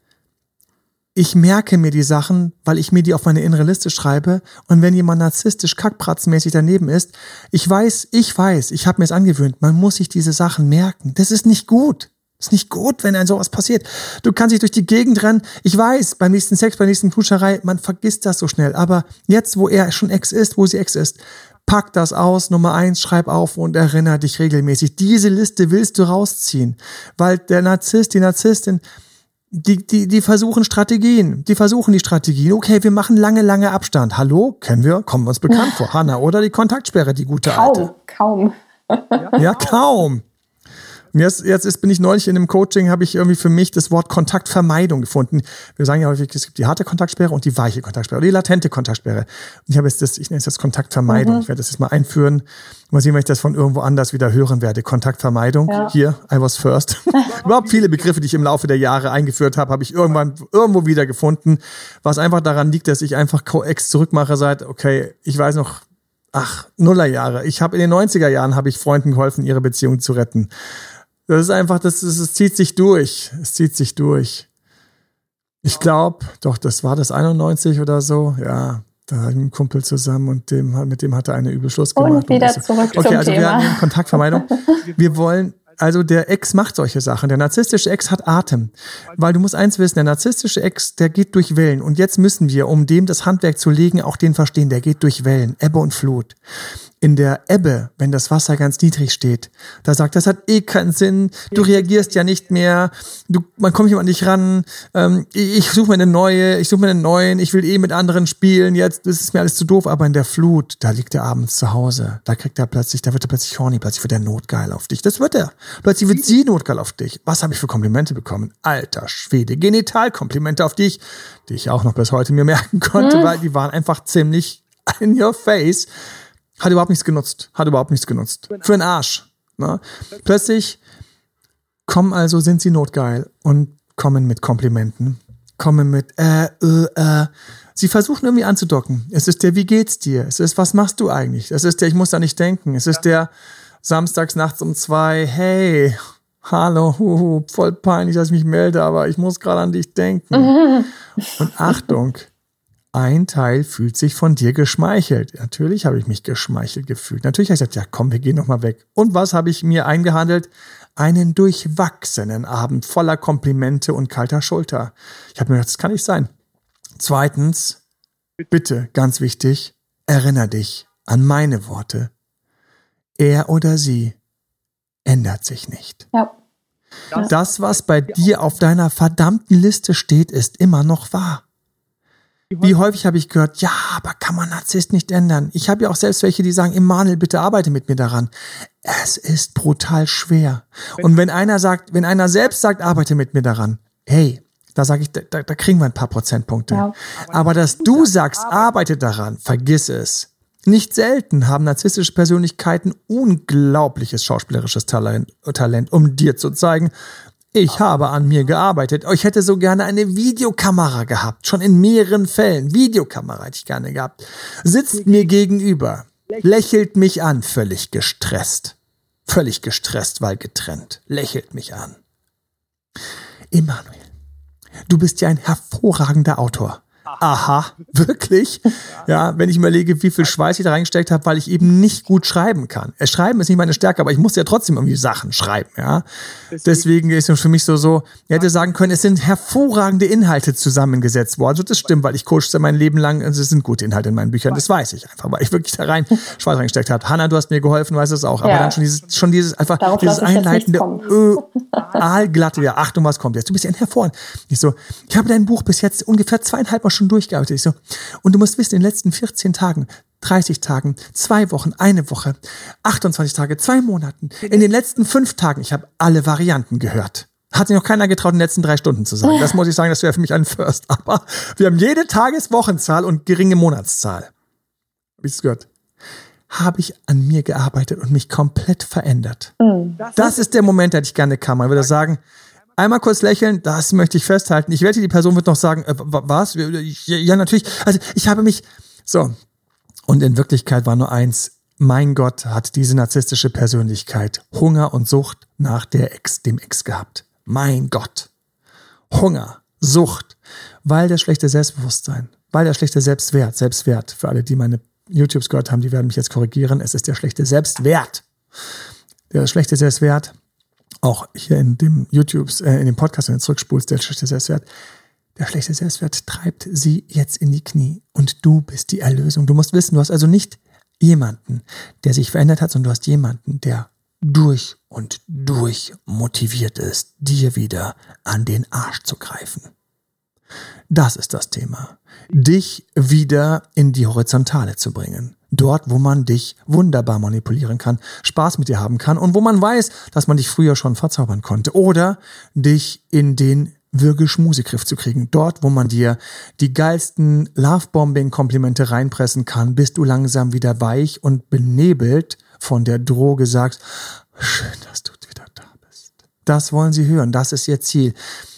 ich merke mir die Sachen, weil ich mir die auf meine innere Liste schreibe. Und wenn jemand narzisstisch kackpratzmäßig daneben ist, ich weiß, ich weiß, ich habe mir es angewöhnt, man muss sich diese Sachen merken. Das ist nicht gut. Ist nicht gut, wenn ein sowas passiert. Du kannst dich durch die Gegend rennen. Ich weiß, beim nächsten Sex, bei der nächsten Kuscherei, man vergisst das so schnell. Aber jetzt, wo er schon Ex ist, wo sie Ex ist, pack das aus, Nummer eins, schreib auf und erinnere dich regelmäßig. Diese Liste willst du rausziehen. Weil der Narzisst, die Narzisstin, die, die, die versuchen Strategien. Die versuchen die Strategien. Okay, wir machen lange, lange Abstand. Hallo? Kennen wir? Kommen wir uns bekannt vor. Hanna, oder die Kontaktsperre, die gute kaum, alte. Kaum, kaum. Ja, kaum. Jetzt, jetzt ist, bin ich neulich in einem Coaching, habe ich irgendwie für mich das Wort Kontaktvermeidung gefunden. Wir sagen ja häufig, es gibt die harte Kontaktsperre und die weiche Kontaktsperre oder die latente Kontaktsperre. Und ich habe jetzt das, ich nenne es das Kontaktvermeidung. Mhm. Ich werde das jetzt mal einführen. Mal sehen, wenn ich das von irgendwo anders wieder hören werde. Kontaktvermeidung. Ja. Hier, I was first. Überhaupt viele Begriffe, die ich im Laufe der Jahre eingeführt habe, habe ich irgendwann irgendwo wieder gefunden. Was einfach daran liegt, dass ich einfach Co-Ex zurückmache seit, okay, ich weiß noch, ach, Nullerjahre. Ich habe in den 90er Jahren habe ich Freunden geholfen, ihre Beziehung zu retten. Das ist einfach, das, das, es zieht sich durch. Es zieht sich durch. Ich glaube, doch, das war das 91 oder so. Ja, da ich einen Kumpel zusammen und dem, mit dem hatte eine übel Schluss gemacht. Und wieder zurück okay, zum also Thema. wir haben Kontaktvermeidung. Wir wollen, also der Ex macht solche Sachen. Der narzisstische Ex hat Atem. Weil du musst eins wissen, der narzisstische Ex, der geht durch Wellen. Und jetzt müssen wir, um dem das Handwerk zu legen, auch den verstehen. Der geht durch Wellen, Ebbe und Flut in der Ebbe, wenn das Wasser ganz niedrig steht, da sagt, das hat eh keinen Sinn, du reagierst ja nicht mehr, du, man kommt nicht an dich ran, ähm, ich, ich suche mir eine neue, ich suche mir einen neuen, ich will eh mit anderen spielen, jetzt das ist mir alles zu doof, aber in der Flut, da liegt er abends zu Hause, da kriegt er plötzlich, da wird er plötzlich horny, plötzlich wird er notgeil auf dich, das wird er, plötzlich wird sie notgeil auf dich. Was habe ich für Komplimente bekommen? Alter Schwede, Genitalkomplimente auf dich, die ich auch noch bis heute mir merken konnte, mhm. weil die waren einfach ziemlich in your face. Hat überhaupt nichts genutzt. Hat überhaupt nichts genutzt. Für einen Arsch. Ne? Plötzlich kommen also, sind sie notgeil und kommen mit Komplimenten. Kommen mit, äh, äh, äh. Sie versuchen irgendwie anzudocken. Es ist der, wie geht's dir? Es ist, was machst du eigentlich? Es ist der, ich muss da nicht denken. Es ist der, samstags nachts um zwei, hey, hallo, huhu, voll peinlich, dass ich mich melde, aber ich muss gerade an dich denken. und Achtung, ein Teil fühlt sich von dir geschmeichelt. Natürlich habe ich mich geschmeichelt gefühlt. Natürlich habe ich gesagt, ja komm, wir gehen noch mal weg. Und was habe ich mir eingehandelt? Einen durchwachsenen Abend voller Komplimente und kalter Schulter. Ich habe mir gedacht, das kann nicht sein. Zweitens, bitte, ganz wichtig, erinnere dich an meine Worte. Er oder sie ändert sich nicht. Ja. Das, was bei dir auf deiner verdammten Liste steht, ist immer noch wahr. Wie häufig habe ich gehört, ja, aber kann man Narzisst nicht ändern? Ich habe ja auch selbst welche, die sagen, Emanuel, bitte arbeite mit mir daran. Es ist brutal schwer. Und wenn einer sagt, wenn einer selbst sagt, arbeite mit mir daran, hey, Da sage ich, da, da kriegen wir ein paar Prozentpunkte. Ja. Aber dass du sagst, arbeite daran, vergiss es. Nicht selten haben narzisstische Persönlichkeiten unglaubliches schauspielerisches Talent, Talent, um dir zu zeigen, ich habe an mir gearbeitet. Ich hätte so gerne eine Videokamera gehabt. Schon in mehreren Fällen. Videokamera hätte ich gerne gehabt. Sitzt mir gegenüber. Lächelt mich an. Völlig gestresst. Völlig gestresst, weil getrennt. Lächelt mich an. Emanuel, du bist ja ein hervorragender Autor aha, wirklich? Ja, wenn ich überlege, wie viel Schweiß ich da reingesteckt habe, weil ich eben nicht gut schreiben kann. Äh, schreiben ist nicht meine Stärke, aber ich muss ja trotzdem irgendwie Sachen schreiben, ja. Deswegen ist es für mich so, so, ich hätte sagen können, es sind hervorragende Inhalte zusammengesetzt worden. Also das stimmt, weil ich coachte mein Leben lang, also es sind gute Inhalte in meinen Büchern, das weiß ich einfach, weil ich wirklich da rein Schweiß reingesteckt habe. Hanna, du hast mir geholfen, weißt es auch, aber ja. dann schon dieses, schon dieses einfach, Darauf dieses einleitende, ö, aalglatte, ja, Achtung, was kommt jetzt? Du bist ja ein hervorragend. Ich so, ich habe dein Buch bis jetzt ungefähr zweieinhalb Mal schon durchgearbeitet. Ich so, und du musst wissen, in den letzten 14 Tagen, 30 Tagen, zwei Wochen, eine Woche, 28 Tage, zwei Monaten, in den letzten fünf Tagen, ich habe alle Varianten gehört. Hat sich noch keiner getraut, in den letzten drei Stunden zu sagen. Das muss ich sagen, das wäre für mich ein First. Aber wir haben jede Tageswochenzahl und geringe Monatszahl. Hab es gehört? Habe ich an mir gearbeitet und mich komplett verändert. Mhm. Das ist der Moment, der ich gerne kam. Man würde sagen, Einmal kurz lächeln, das möchte ich festhalten. Ich wette, die Person wird noch sagen, äh, was? Ja, natürlich. Also ich habe mich so. Und in Wirklichkeit war nur eins. Mein Gott hat diese narzisstische Persönlichkeit Hunger und Sucht nach der Ex, dem Ex gehabt. Mein Gott. Hunger, Sucht, weil der schlechte Selbstbewusstsein, weil der schlechte Selbstwert, Selbstwert, für alle, die meine YouTubes gehört haben, die werden mich jetzt korrigieren, es ist der schlechte Selbstwert. Der schlechte Selbstwert auch hier in dem YouTube, äh, in dem Podcast, wenn du zurückspulst, der schlechte Selbstwert, der schlechte Selbstwert treibt sie jetzt in die Knie und du bist die Erlösung. Du musst wissen, du hast also nicht jemanden, der sich verändert hat, sondern du hast jemanden, der durch und durch motiviert ist, dir wieder an den Arsch zu greifen. Das ist das Thema. Dich wieder in die Horizontale zu bringen. Dort, wo man dich wunderbar manipulieren kann, Spaß mit dir haben kann und wo man weiß, dass man dich früher schon verzaubern konnte. Oder dich in den Würgeschmusegriff zu kriegen. Dort, wo man dir die geilsten Lovebombing-Komplimente reinpressen kann, bist du langsam wieder weich und benebelt von der Droge sagst, schön, dass du wieder da bist. Das wollen sie hören, das ist ihr Ziel.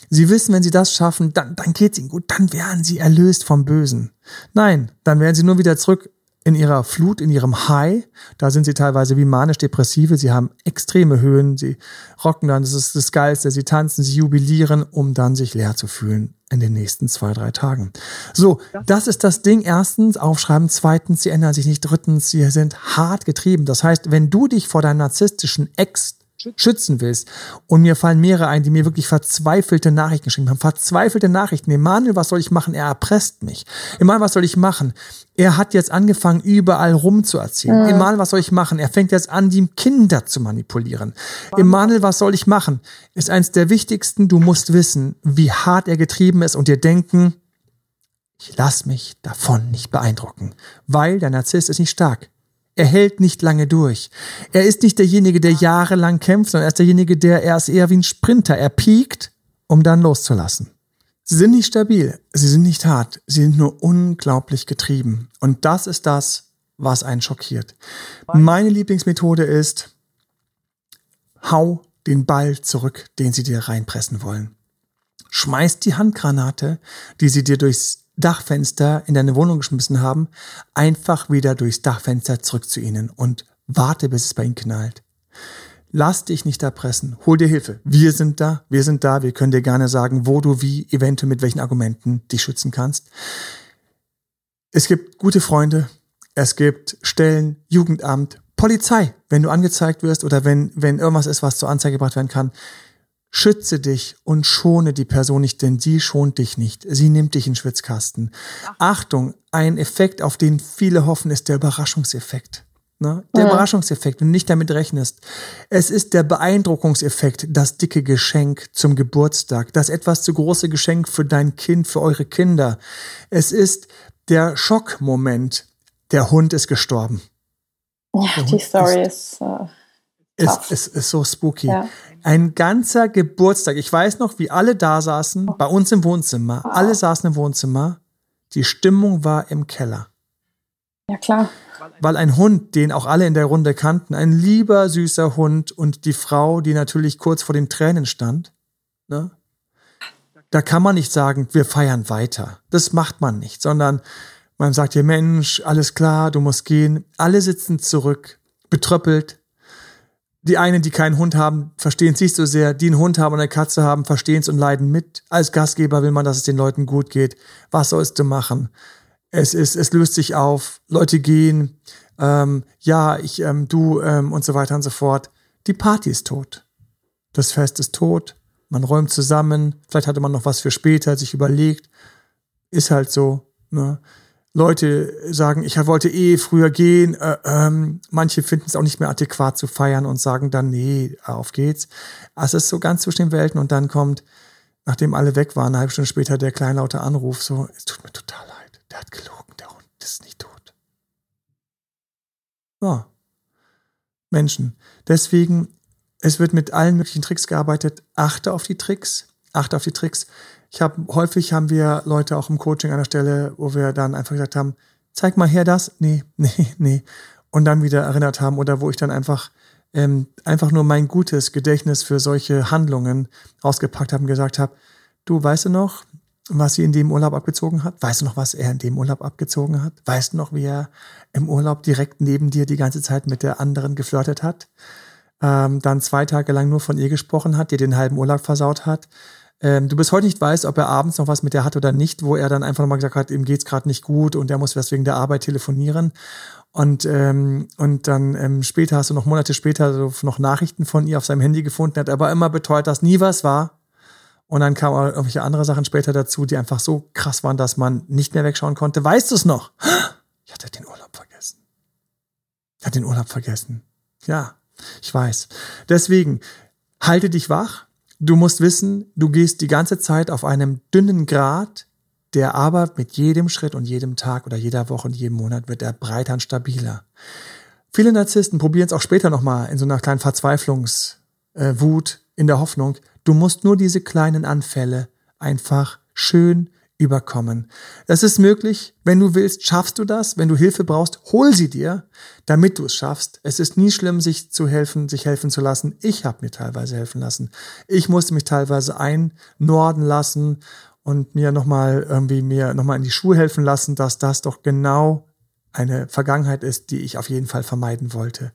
Sie wissen, wenn sie das schaffen, dann, dann geht's ihnen gut, dann werden sie erlöst vom Bösen. Nein, dann werden sie nur wieder zurück in ihrer Flut, in ihrem High. Da sind sie teilweise wie manisch-depressive. Sie haben extreme Höhen. Sie rocken dann, das ist das Geilste. Sie tanzen, sie jubilieren, um dann sich leer zu fühlen in den nächsten zwei, drei Tagen. So, das ist das Ding. Erstens, aufschreiben. Zweitens, sie ändern sich nicht. Drittens, sie sind hart getrieben. Das heißt, wenn du dich vor deinem narzisstischen Ex schützen willst. Und mir fallen mehrere ein, die mir wirklich verzweifelte Nachrichten geschrieben haben. Verzweifelte Nachrichten. Emanuel, was soll ich machen? Er erpresst mich. Emanuel, was soll ich machen? Er hat jetzt angefangen, überall rumzuerzählen. Mhm. Emanuel, was soll ich machen? Er fängt jetzt an, die Kinder zu manipulieren. Emanuel, was soll ich machen? Ist eins der wichtigsten. Du musst wissen, wie hart er getrieben ist und dir denken, ich lass mich davon nicht beeindrucken. Weil der Narzisst ist nicht stark. Er hält nicht lange durch. Er ist nicht derjenige, der jahrelang kämpft, sondern er ist derjenige, der er ist eher wie ein Sprinter. Er piekt, um dann loszulassen. Sie sind nicht stabil, sie sind nicht hart, sie sind nur unglaublich getrieben. Und das ist das, was einen schockiert. Meine Lieblingsmethode ist, hau den Ball zurück, den sie dir reinpressen wollen. Schmeiß die Handgranate, die sie dir durchs Dachfenster in deine Wohnung geschmissen haben, einfach wieder durchs Dachfenster zurück zu ihnen und warte, bis es bei ihnen knallt. Lass dich nicht erpressen. Hol dir Hilfe. Wir sind da. Wir sind da. Wir können dir gerne sagen, wo du wie, eventuell mit welchen Argumenten dich schützen kannst. Es gibt gute Freunde. Es gibt Stellen, Jugendamt, Polizei. Wenn du angezeigt wirst oder wenn, wenn irgendwas ist, was zur Anzeige gebracht werden kann, Schütze dich und schone die Person nicht, denn sie schont dich nicht. Sie nimmt dich in Schwitzkasten. Ach. Achtung, ein Effekt, auf den viele hoffen, ist der Überraschungseffekt. Ne? Der ja. Überraschungseffekt, wenn du nicht damit rechnest. Es ist der Beeindruckungseffekt, das dicke Geschenk zum Geburtstag, das etwas zu große Geschenk für dein Kind, für eure Kinder. Es ist der Schockmoment, der Hund ist gestorben. Ja, die Story ist, ist äh, Es, es ist so spooky. Ja. Ein ganzer Geburtstag. Ich weiß noch, wie alle da saßen, bei uns im Wohnzimmer. Alle saßen im Wohnzimmer. Die Stimmung war im Keller. Ja, klar. Weil ein Hund, den auch alle in der Runde kannten, ein lieber, süßer Hund und die Frau, die natürlich kurz vor den Tränen stand, ne? Da kann man nicht sagen, wir feiern weiter. Das macht man nicht, sondern man sagt dir, Mensch, alles klar, du musst gehen. Alle sitzen zurück, betröppelt, die einen, die keinen Hund haben, verstehen es nicht so sehr. Die einen Hund haben und eine Katze haben, verstehen es und leiden mit. Als Gastgeber will man, dass es den Leuten gut geht. Was sollst du machen? Es ist, es löst sich auf. Leute gehen. Ähm, ja, ich, ähm, du ähm, und so weiter und so fort. Die Party ist tot. Das Fest ist tot. Man räumt zusammen. Vielleicht hatte man noch was für später sich überlegt. Ist halt so. Ne? Leute sagen, ich wollte eh früher gehen. Äh, ähm, manche finden es auch nicht mehr adäquat zu feiern und sagen dann, nee, auf geht's. Also es ist so ganz zwischen den Welten und dann kommt, nachdem alle weg waren, eine halbe Stunde später der kleinlaute Anruf, so, es tut mir total leid, der hat gelogen, der Hund ist nicht tot. Ja. Menschen. Deswegen, es wird mit allen möglichen Tricks gearbeitet. Achte auf die Tricks. Achte auf die Tricks. Ich habe häufig haben wir Leute auch im Coaching an der Stelle, wo wir dann einfach gesagt haben, zeig mal her das, nee, nee, nee, und dann wieder erinnert haben oder wo ich dann einfach ähm, einfach nur mein gutes Gedächtnis für solche Handlungen ausgepackt habe und gesagt habe, du weißt du noch, was sie in dem Urlaub abgezogen hat? Weißt du noch, was er in dem Urlaub abgezogen hat? Weißt du noch, wie er im Urlaub direkt neben dir die ganze Zeit mit der anderen geflirtet hat? Ähm, dann zwei Tage lang nur von ihr gesprochen hat, dir den halben Urlaub versaut hat, ähm, du bis heute nicht weißt, ob er abends noch was mit der hat oder nicht, wo er dann einfach nochmal gesagt hat, ihm geht's gerade nicht gut und er muss wegen der Arbeit telefonieren. Und, ähm, und dann ähm, später hast du noch Monate später so noch Nachrichten von ihr auf seinem Handy gefunden, hat aber immer beteuert, dass nie was war. Und dann kamen irgendwelche andere Sachen später dazu, die einfach so krass waren, dass man nicht mehr wegschauen konnte. Weißt du es noch? Ich hatte den Urlaub vergessen. Ich hatte den Urlaub vergessen. Ja, ich weiß. Deswegen, halte dich wach, Du musst wissen, du gehst die ganze Zeit auf einem dünnen Grat, der aber mit jedem Schritt und jedem Tag oder jeder Woche und jedem Monat wird er breiter und stabiler. Viele Narzissten probieren es auch später nochmal in so einer kleinen Verzweiflungswut äh, in der Hoffnung, du musst nur diese kleinen Anfälle einfach schön überkommen. Das ist möglich. Wenn du willst, schaffst du das. Wenn du Hilfe brauchst, hol sie dir, damit du es schaffst. Es ist nie schlimm, sich zu helfen, sich helfen zu lassen. Ich habe mir teilweise helfen lassen. Ich musste mich teilweise einnorden lassen und mir nochmal irgendwie mir nochmal in die Schuhe helfen lassen, dass das doch genau eine Vergangenheit ist, die ich auf jeden Fall vermeiden wollte.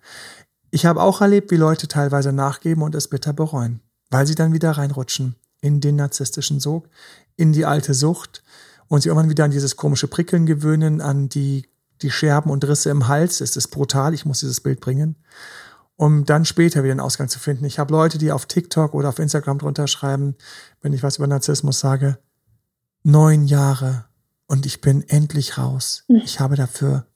Ich habe auch erlebt, wie Leute teilweise nachgeben und es bitter bereuen, weil sie dann wieder reinrutschen in den narzisstischen Sog, in die alte Sucht und sich irgendwann wieder an dieses komische Prickeln gewöhnen, an die, die Scherben und Risse im Hals. Es ist brutal, ich muss dieses Bild bringen, um dann später wieder einen Ausgang zu finden. Ich habe Leute, die auf TikTok oder auf Instagram drunter schreiben, wenn ich was über Narzissmus sage, neun Jahre und ich bin endlich raus. Hm. Ich habe dafür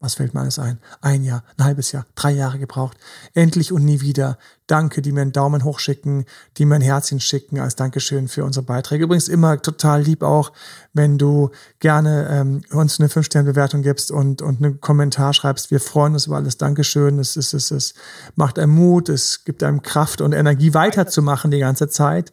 was fällt mir alles ein? Ein Jahr, ein halbes Jahr, drei Jahre gebraucht. Endlich und nie wieder. Danke, die mir einen Daumen hoch schicken, die mir ein Herzchen schicken als Dankeschön für unsere Beiträge. Übrigens immer total lieb auch, wenn du gerne ähm, uns eine 5-Sterne-Bewertung gibst und, und einen Kommentar schreibst. Wir freuen uns über alles. Dankeschön. Es, es, es, es macht einem Mut, es gibt einem Kraft und Energie weiterzumachen die ganze Zeit.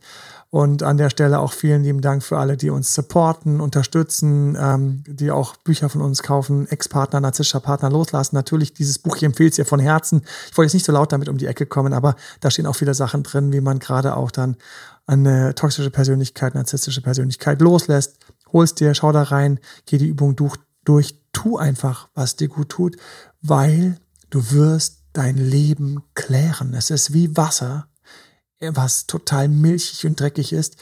Und an der Stelle auch vielen lieben Dank für alle, die uns supporten, unterstützen, ähm, die auch Bücher von uns kaufen, Ex-Partner, narzisstischer Partner loslassen. Natürlich, dieses Buch, ich empfehle es dir von Herzen. Ich wollte jetzt nicht so laut damit um die Ecke kommen, aber da stehen auch viele Sachen drin, wie man gerade auch dann eine toxische Persönlichkeit, narzisstische Persönlichkeit loslässt. Hol's dir, schau da rein, geh die Übung durch, durch, tu einfach, was dir gut tut, weil du wirst dein Leben klären. Es ist wie Wasser was total milchig und dreckig ist,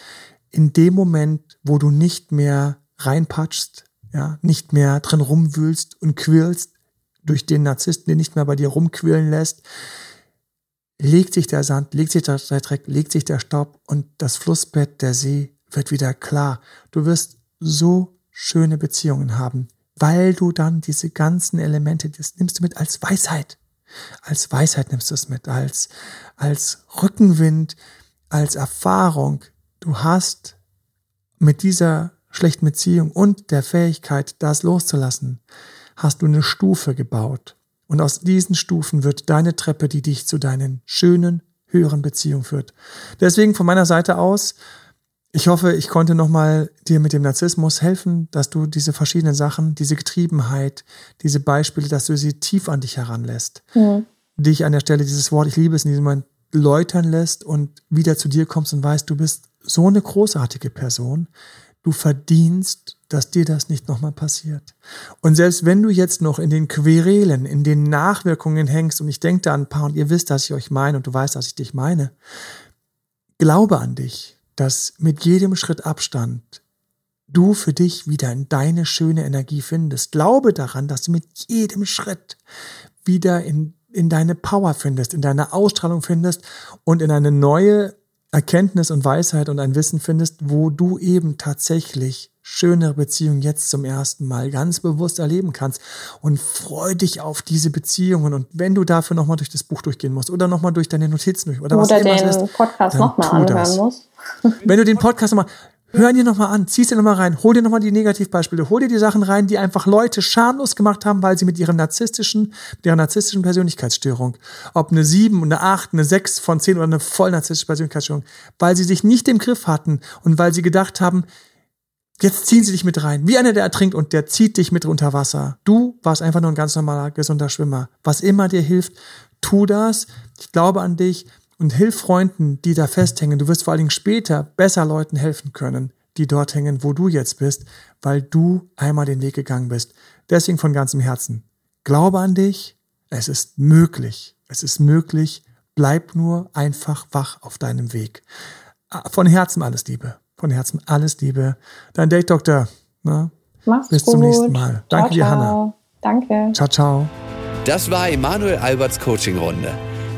in dem Moment, wo du nicht mehr reinpatschst, ja, nicht mehr drin rumwühlst und quirlst, durch den Narzissten, den nicht mehr bei dir rumquirlen lässt, legt sich der Sand, legt sich der Dreck, legt sich der Staub und das Flussbett, der See wird wieder klar. Du wirst so schöne Beziehungen haben, weil du dann diese ganzen Elemente, das nimmst du mit als Weisheit. Als Weisheit nimmst du es mit, als, als Rückenwind, als Erfahrung. Du hast mit dieser schlechten Beziehung und der Fähigkeit, das loszulassen, hast du eine Stufe gebaut. Und aus diesen Stufen wird deine Treppe, die dich zu deinen schönen, höheren Beziehungen führt. Deswegen von meiner Seite aus, ich hoffe, ich konnte nochmal dir mit dem Narzissmus helfen, dass du diese verschiedenen Sachen, diese Getriebenheit, diese Beispiele, dass du sie tief an dich heranlässt. Mhm. Dich an der Stelle dieses Wort, ich liebe es in diesem Moment, läutern lässt und wieder zu dir kommst und weißt, du bist so eine großartige Person. Du verdienst dass dir das nicht nochmal passiert. Und selbst wenn du jetzt noch in den Querelen, in den Nachwirkungen hängst, und ich denke da an ein paar, und ihr wisst, dass ich euch meine, und du weißt, dass ich dich meine, glaube an dich, dass mit jedem Schritt Abstand du für dich wieder in deine schöne Energie findest. Glaube daran, dass du mit jedem Schritt wieder in, in deine Power findest, in deine Ausstrahlung findest und in eine neue Erkenntnis und Weisheit und ein Wissen findest, wo du eben tatsächlich schönere Beziehung jetzt zum ersten Mal ganz bewusst erleben kannst und freu dich auf diese Beziehungen und wenn du dafür nochmal durch das Buch durchgehen musst oder nochmal durch deine Notizen durch oder, oder was immer den ist, Podcast nochmal anhören musst. Wenn du den Podcast nochmal Hör dir nochmal an, ziehst dir nochmal rein, hol dir nochmal die Negativbeispiele, hol dir die Sachen rein, die einfach Leute schamlos gemacht haben, weil sie mit ihren narzisstischen, mit ihrer narzisstischen Persönlichkeitsstörung, ob eine 7, eine 8, eine 6 von 10 oder eine voll narzisstische Persönlichkeitsstörung, weil sie sich nicht im Griff hatten und weil sie gedacht haben, Jetzt ziehen sie dich mit rein. Wie einer, der ertrinkt und der zieht dich mit unter Wasser. Du warst einfach nur ein ganz normaler, gesunder Schwimmer. Was immer dir hilft, tu das. Ich glaube an dich und hilf Freunden, die da festhängen. Du wirst vor allen Dingen später besser Leuten helfen können, die dort hängen, wo du jetzt bist, weil du einmal den Weg gegangen bist. Deswegen von ganzem Herzen. Glaube an dich. Es ist möglich. Es ist möglich. Bleib nur einfach wach auf deinem Weg. Von Herzen alles Liebe. Von Herzen alles Liebe. Dein Date Doktor. Ne? Mach's Bis gut. zum nächsten Mal. Danke ciao, dir, Hanna. Danke. Ciao, ciao. Das war Emanuel Alberts Coaching-Runde.